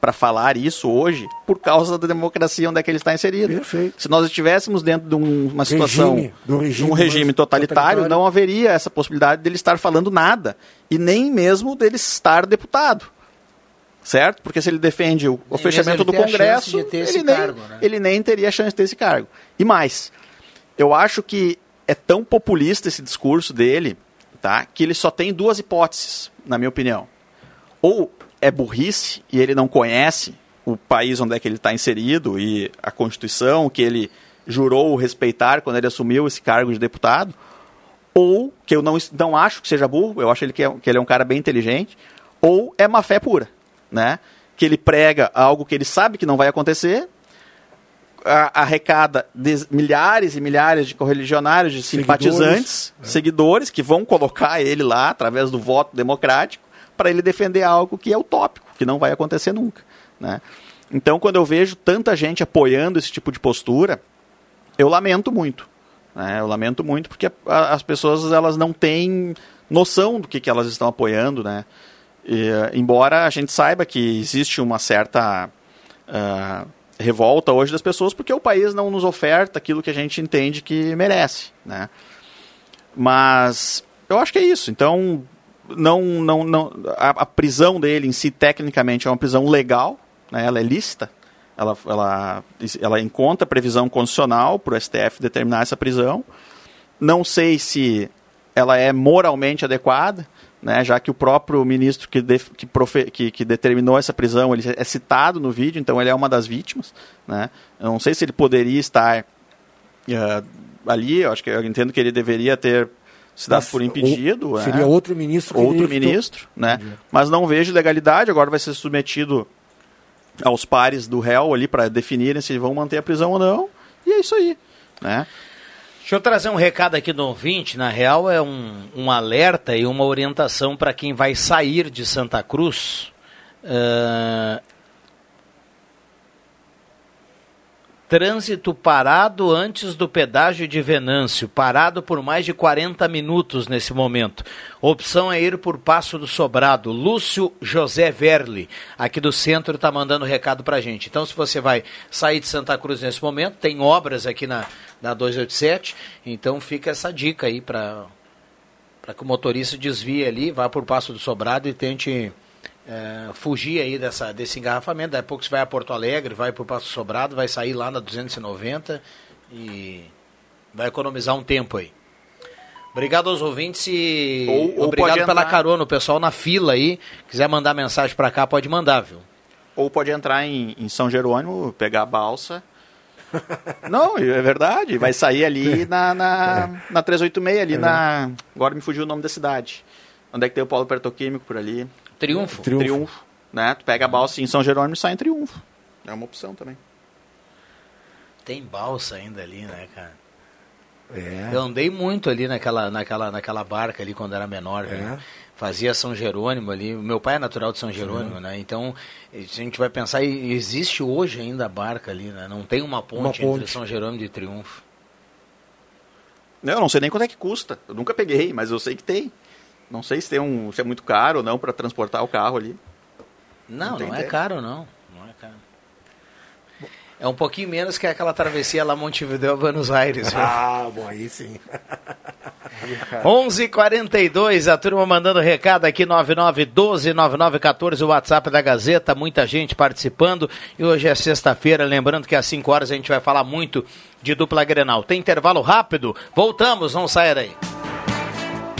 para falar isso hoje por causa da democracia onde é que ele está inserido. Perfeito. Se nós estivéssemos dentro de uma situação, regime, regime, um regime totalitário, totalitário, não haveria essa possibilidade dele estar falando nada e nem mesmo dele estar deputado. Certo? Porque se ele defende o, o fechamento do Congresso, ele, nem, cargo, né? ele nem teria a chance de ter esse cargo. E mais, eu acho que é tão populista esse discurso dele, tá? Que ele só tem duas hipóteses, na minha opinião ou é burrice e ele não conhece o país onde é que ele está inserido e a Constituição que ele jurou respeitar quando ele assumiu esse cargo de deputado, ou que eu não, não acho que seja burro, eu acho ele que, é, que ele é um cara bem inteligente, ou é má fé pura, né? Que ele prega algo que ele sabe que não vai acontecer, arrecada milhares e milhares de correligionários, de simpatizantes, seguidores, é. seguidores que vão colocar ele lá através do voto democrático, para ele defender algo que é utópico, que não vai acontecer nunca. Né? Então, quando eu vejo tanta gente apoiando esse tipo de postura, eu lamento muito. Né? Eu lamento muito porque a, as pessoas elas não têm noção do que, que elas estão apoiando, né? E, embora a gente saiba que existe uma certa uh, revolta hoje das pessoas porque o país não nos oferta aquilo que a gente entende que merece, né? Mas eu acho que é isso. Então, não, não, não, a, a prisão dele em si, tecnicamente, é uma prisão legal, né? ela é lícita, ela, ela, ela encontra previsão constitucional para o STF determinar essa prisão. Não sei se ela é moralmente adequada, né, já que o próprio ministro que, que, profe, que, que, determinou essa prisão ele é citado no vídeo, então ele é uma das vítimas. Né? Eu não sei se ele poderia estar uh, ali, eu acho que eu entendo que ele deveria ter se dado por impedido. Ou, seria né? outro ministro. Outro ministro, né? Mas não vejo legalidade, agora vai ser submetido aos pares do réu ali para definirem se vão manter a prisão ou não. E é isso aí, né? Deixa eu trazer um recado aqui do ouvinte. Na real, é um, um alerta e uma orientação para quem vai sair de Santa Cruz. Uh, Trânsito parado antes do pedágio de Venâncio, parado por mais de 40 minutos nesse momento. Opção é ir por Passo do Sobrado. Lúcio José Verli, aqui do centro, está mandando recado para gente. Então, se você vai sair de Santa Cruz nesse momento, tem obras aqui na, na 287, então fica essa dica aí para que o motorista desvie ali, vá por Passo do Sobrado e tente é, fugir aí dessa, desse engarrafamento. Daqui a pouco você vai a Porto Alegre, vai para o Passo Sobrado, vai sair lá na 290 e vai economizar um tempo aí. Obrigado aos ouvintes e ou, ou obrigado pela carona. O pessoal na fila aí, quiser mandar mensagem para cá, pode mandar, viu? Ou pode entrar em, em São Jerônimo, pegar a balsa. Não, é verdade. Vai sair ali na, na, na 386, ali é. na. Agora me fugiu o nome da cidade. Onde é que tem o polo petroquímico por ali? Triunfo. Triunfo. Triunfo. Né? Tu pega a balsa em São Jerônimo e sai em Triunfo. É uma opção também. Tem balsa ainda ali, né, cara? É. Eu andei muito ali naquela, naquela, naquela barca ali quando era menor, é. Fazia São Jerônimo ali. Meu pai é natural de São Jerônimo, Sim. né? Então, se a gente vai pensar, existe hoje ainda a barca ali, né? Não tem uma ponte, uma ponte. entre São Jerônimo e Triunfo. Eu não sei nem quanto é que custa. Eu nunca peguei, mas eu sei que tem. Não sei se, tem um, se é muito caro ou não para transportar o carro ali. Não, não, não é caro não. Não é caro. É um pouquinho menos que aquela travessia lá Montevideo Buenos Aires. Ah, bom, aí sim. 11:42 a turma mandando recado aqui 99129914 o WhatsApp da Gazeta, muita gente participando e hoje é sexta-feira, lembrando que às 5 horas a gente vai falar muito de dupla Grenal. Tem intervalo rápido? Voltamos, não saia daí.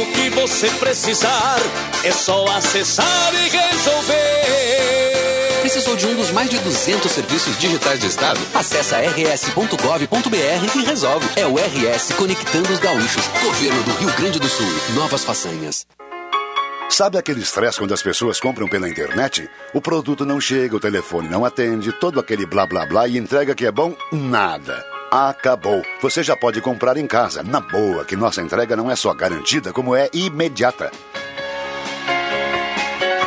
Tudo que você precisar, é só acessar e resolver. Precisou de um dos mais de 200 serviços digitais do Estado? Acesse rs.gov.br e resolve. É o RS Conectando os Gaúchos. Governo do Rio Grande do Sul. Novas façanhas. Sabe aquele estresse quando as pessoas compram pela internet? O produto não chega, o telefone não atende, todo aquele blá blá blá e entrega que é bom? Nada acabou. Você já pode comprar em casa, na boa, que nossa entrega não é só garantida, como é imediata.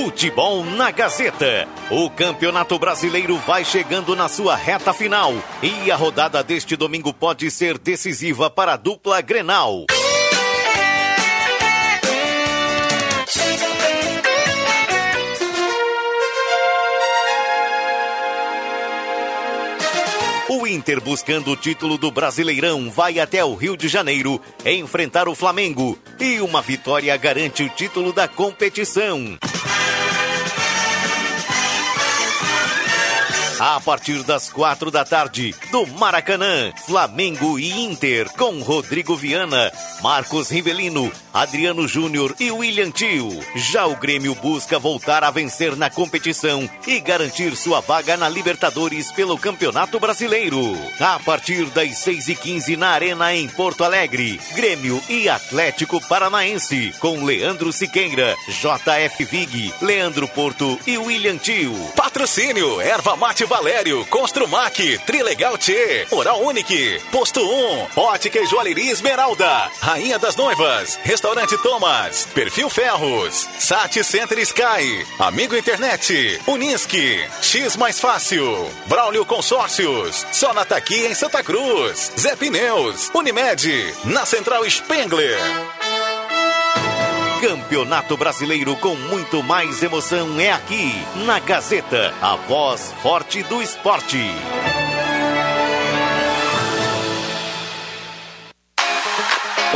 Futebol na Gazeta. O Campeonato Brasileiro vai chegando na sua reta final e a rodada deste domingo pode ser decisiva para a dupla Grenal. O Inter, buscando o título do Brasileirão, vai até o Rio de Janeiro enfrentar o Flamengo. E uma vitória garante o título da competição. A partir das quatro da tarde, do Maracanã, Flamengo e Inter, com Rodrigo Viana, Marcos Rivelino, Adriano Júnior e William Tio. Já o Grêmio busca voltar a vencer na competição e garantir sua vaga na Libertadores pelo Campeonato Brasileiro. A partir das 6 e 15 na Arena em Porto Alegre, Grêmio e Atlético Paranaense, com Leandro Siqueira, JF Vig, Leandro Porto e William Tio. Patrocínio, Erva Mate Valério, Construmac, Trilegal T, Oral Unique, Posto 1, Ótica e Joalheria Esmeralda, Rainha das Noivas, Restaurante Thomas, Perfil Ferros, Sat Center Sky, Amigo Internet, Unisque, X Mais Fácil, Braulio Consórcios, Sonataqui em Santa Cruz, Zé Pneus, Unimed, na Central Spengler. Campeonato Brasileiro com muito mais emoção é aqui, na Gazeta, a voz forte do esporte.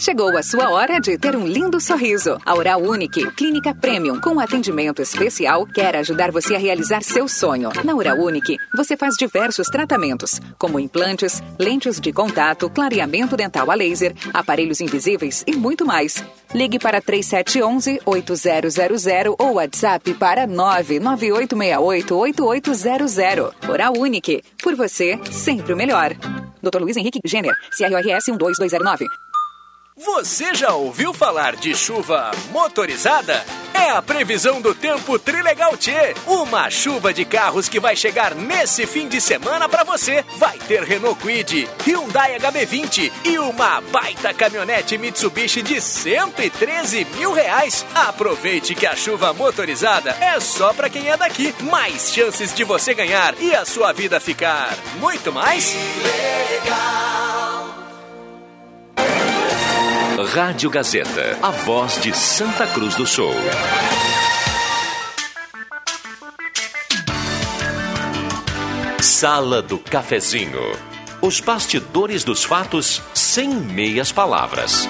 Chegou a sua hora de ter um lindo sorriso. A Oral Unique, clínica premium com atendimento especial, quer ajudar você a realizar seu sonho. Na Oral Unique, você faz diversos tratamentos, como implantes, lentes de contato, clareamento dental a laser, aparelhos invisíveis e muito mais. Ligue para 3711-8000 ou WhatsApp para 99868-8800. Oral Unique, por você, sempre o melhor. Dr. Luiz Henrique Jenner, CRORS 12209. Você já ouviu falar de chuva motorizada? É a previsão do tempo Trilegal T. Uma chuva de carros que vai chegar nesse fim de semana para você. Vai ter Renault Kwid, Hyundai HB20 e uma baita caminhonete Mitsubishi de 113 mil reais. Aproveite que a chuva motorizada é só para quem é daqui. Mais chances de você ganhar e a sua vida ficar muito mais legal. Rádio Gazeta, a voz de Santa Cruz do Sul. Sala do Cafezinho. Os bastidores dos fatos sem meias palavras.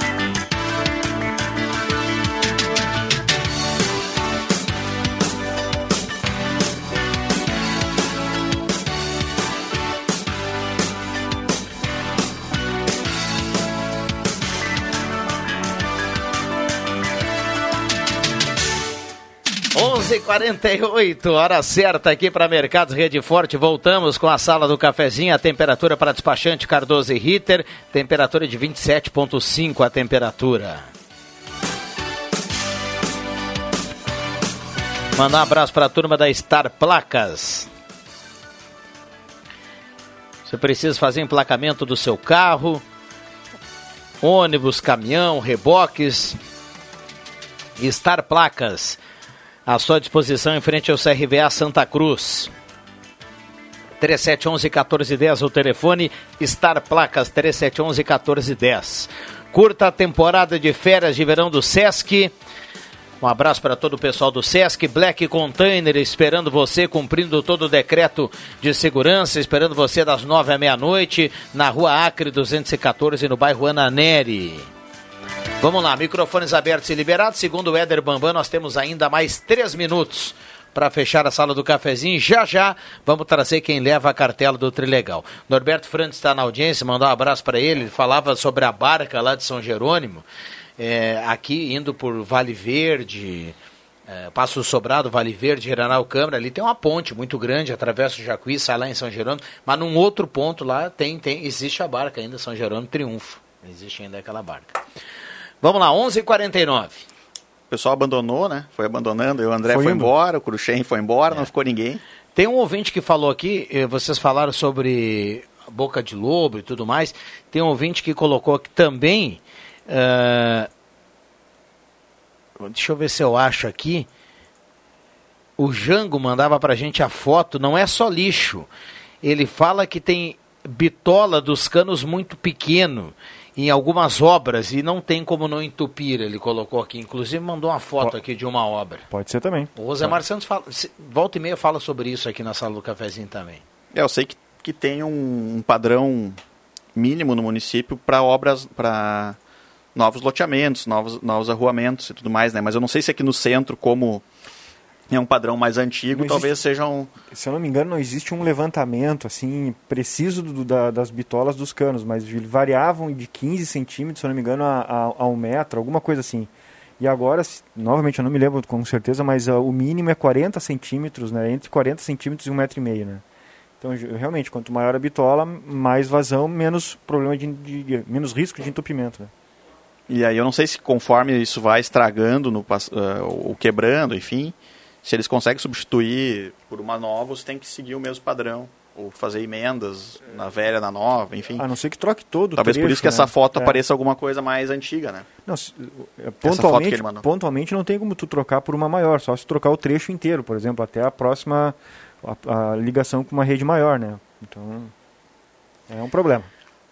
E 48 hora certa aqui para Mercados Rede Forte. Voltamos com a sala do cafezinho. A temperatura para despachante Cardoso e Ritter. Temperatura de 27,5 a temperatura. Mandar um abraço para a turma da Star Placas. Você precisa fazer emplacamento do seu carro, ônibus, caminhão, reboques. Star Placas à sua disposição em frente ao CRVA Santa Cruz. 3711-1410 o telefone, Star Placas 3711-1410. Curta a temporada de férias de verão do Sesc. Um abraço para todo o pessoal do Sesc, Black Container, esperando você, cumprindo todo o decreto de segurança, esperando você das nove à meia-noite, na rua Acre 214, no bairro Ananeri. Vamos lá, microfones abertos e liberados. Segundo o Éder Bambam, nós temos ainda mais três minutos para fechar a sala do cafezinho. Já já vamos trazer quem leva a cartela do Trilegal. Norberto Frantes está na audiência, mandar um abraço para ele. Ele falava sobre a barca lá de São Jerônimo, é, aqui indo por Vale Verde. É, Passo Sobrado, Vale Verde, Geranal Câmara, ali tem uma ponte muito grande, atravessa o Jacuí, sai lá em São Jerônimo, mas num outro ponto lá tem, tem existe a barca ainda, São Jerônimo Triunfo, existe ainda aquela barca. Vamos lá, 11 h 49 O pessoal abandonou, né? Foi abandonando. O André foi, foi embora, o Cruxem foi embora, é. não ficou ninguém. Tem um ouvinte que falou aqui, eh, vocês falaram sobre boca de lobo e tudo mais. Tem um ouvinte que colocou aqui também. Uh, deixa eu ver se eu acho aqui. O Jango mandava pra gente a foto, não é só lixo. Ele fala que tem bitola dos canos muito pequeno em algumas obras e não tem como não entupir, ele colocou aqui. Inclusive mandou uma foto aqui de uma obra. Pode ser também. O José Mar Santos fala, volta e meia fala sobre isso aqui na sala do cafezinho também. É, eu sei que, que tem um, um padrão mínimo no município para obras, para novos loteamentos, novos, novos arruamentos e tudo mais, né? Mas eu não sei se aqui no centro, como é um padrão mais antigo, existe, talvez sejam. Se eu não me engano, não existe um levantamento assim preciso do, da, das bitolas dos canos, mas variavam de 15 centímetros, se eu não me engano, a, a, a, um metro, alguma coisa assim. E agora, novamente, eu não me lembro com certeza, mas uh, o mínimo é 40 centímetros, né? Entre 40 centímetros e um metro e meio, né? Então, realmente, quanto maior a bitola, mais vazão, menos problema de, de menos risco de entupimento, né? E aí eu não sei se conforme isso vai estragando no, uh, ou quebrando, enfim, se eles conseguem substituir por uma nova, você tem que seguir o mesmo padrão. Ou fazer emendas na velha, na nova, enfim. A não ser que troque todo Talvez trecho, por isso que né? essa foto é. apareça alguma coisa mais antiga, né? Não, se, pontualmente, pontualmente não tem como tu trocar por uma maior, só se trocar o trecho inteiro, por exemplo, até a próxima a, a ligação com uma rede maior, né? Então, é um problema.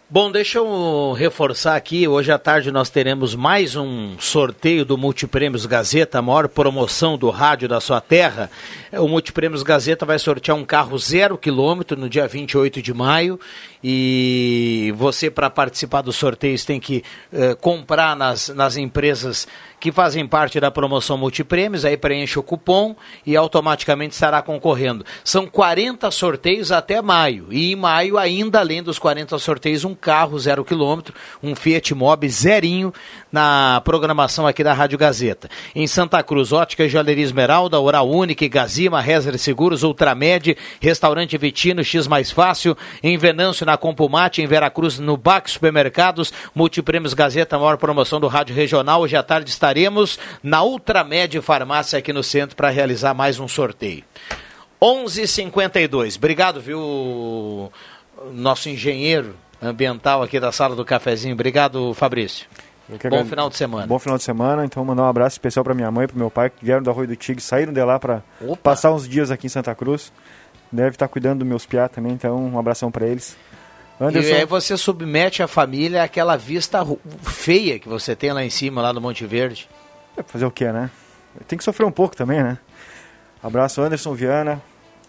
Bom, deixa eu reforçar aqui. Hoje à tarde nós teremos mais um sorteio do Multiprêmios Gazeta, a maior promoção do rádio da sua terra. O Multiprêmios Gazeta vai sortear um carro zero quilômetro no dia 28 de maio. E você, para participar dos sorteios, tem que uh, comprar nas, nas empresas que fazem parte da promoção Multiprêmios, aí preenche o cupom e automaticamente estará concorrendo. São 40 sorteios até maio, e em maio, ainda além dos 40 sorteios, um carro zero quilômetro, um Fiat Mobi zerinho na programação aqui da Rádio Gazeta. Em Santa Cruz, Ótica Joalheria Esmeralda, Oral Única, Gazima, Rezer Seguros, Ultramed, Restaurante Vitino, X Mais Fácil, em Venâncio, na Compumate, em Veracruz, no BAC Supermercados, Multiprêmios Gazeta, maior promoção do Rádio Regional. Hoje à tarde estaremos na Ultramed Farmácia aqui no centro para realizar mais um sorteio. 11:52. Obrigado, viu, nosso engenheiro ambiental aqui da sala do cafezinho. Obrigado, Fabrício. Bom final de semana. Bom final de semana. Então, mandar um abraço especial para minha mãe e para meu pai, que vieram do Arroio do Tigre, saíram de lá para passar uns dias aqui em Santa Cruz. Deve estar cuidando dos meus piá também, então um abração para eles. Anderson... E aí você submete a família àquela vista feia que você tem lá em cima, lá no Monte Verde. É fazer o que, né? Tem que sofrer um pouco também, né? Abraço Anderson, Viana,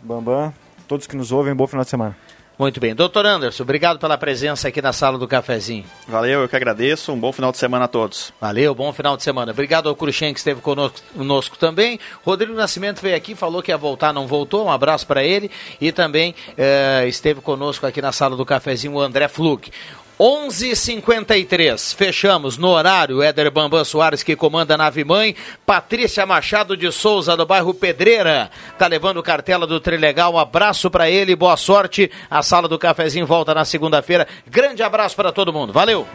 Bambam, todos que nos ouvem, bom final de semana. Muito bem. Doutor Anderson, obrigado pela presença aqui na sala do cafezinho. Valeu, eu que agradeço. Um bom final de semana a todos. Valeu, bom final de semana. Obrigado ao Cruxem que esteve conosco, conosco, também. Rodrigo Nascimento veio aqui, falou que ia voltar, não voltou. Um abraço para ele. E também eh, esteve conosco aqui na sala do cafezinho o André Flug. 11:53 fechamos no horário. Éder Bambam Soares que comanda a nave mãe. Patrícia Machado de Souza do bairro Pedreira tá levando cartela do Trilegal. Um abraço para ele, boa sorte. A sala do cafezinho volta na segunda-feira. Grande abraço para todo mundo. Valeu.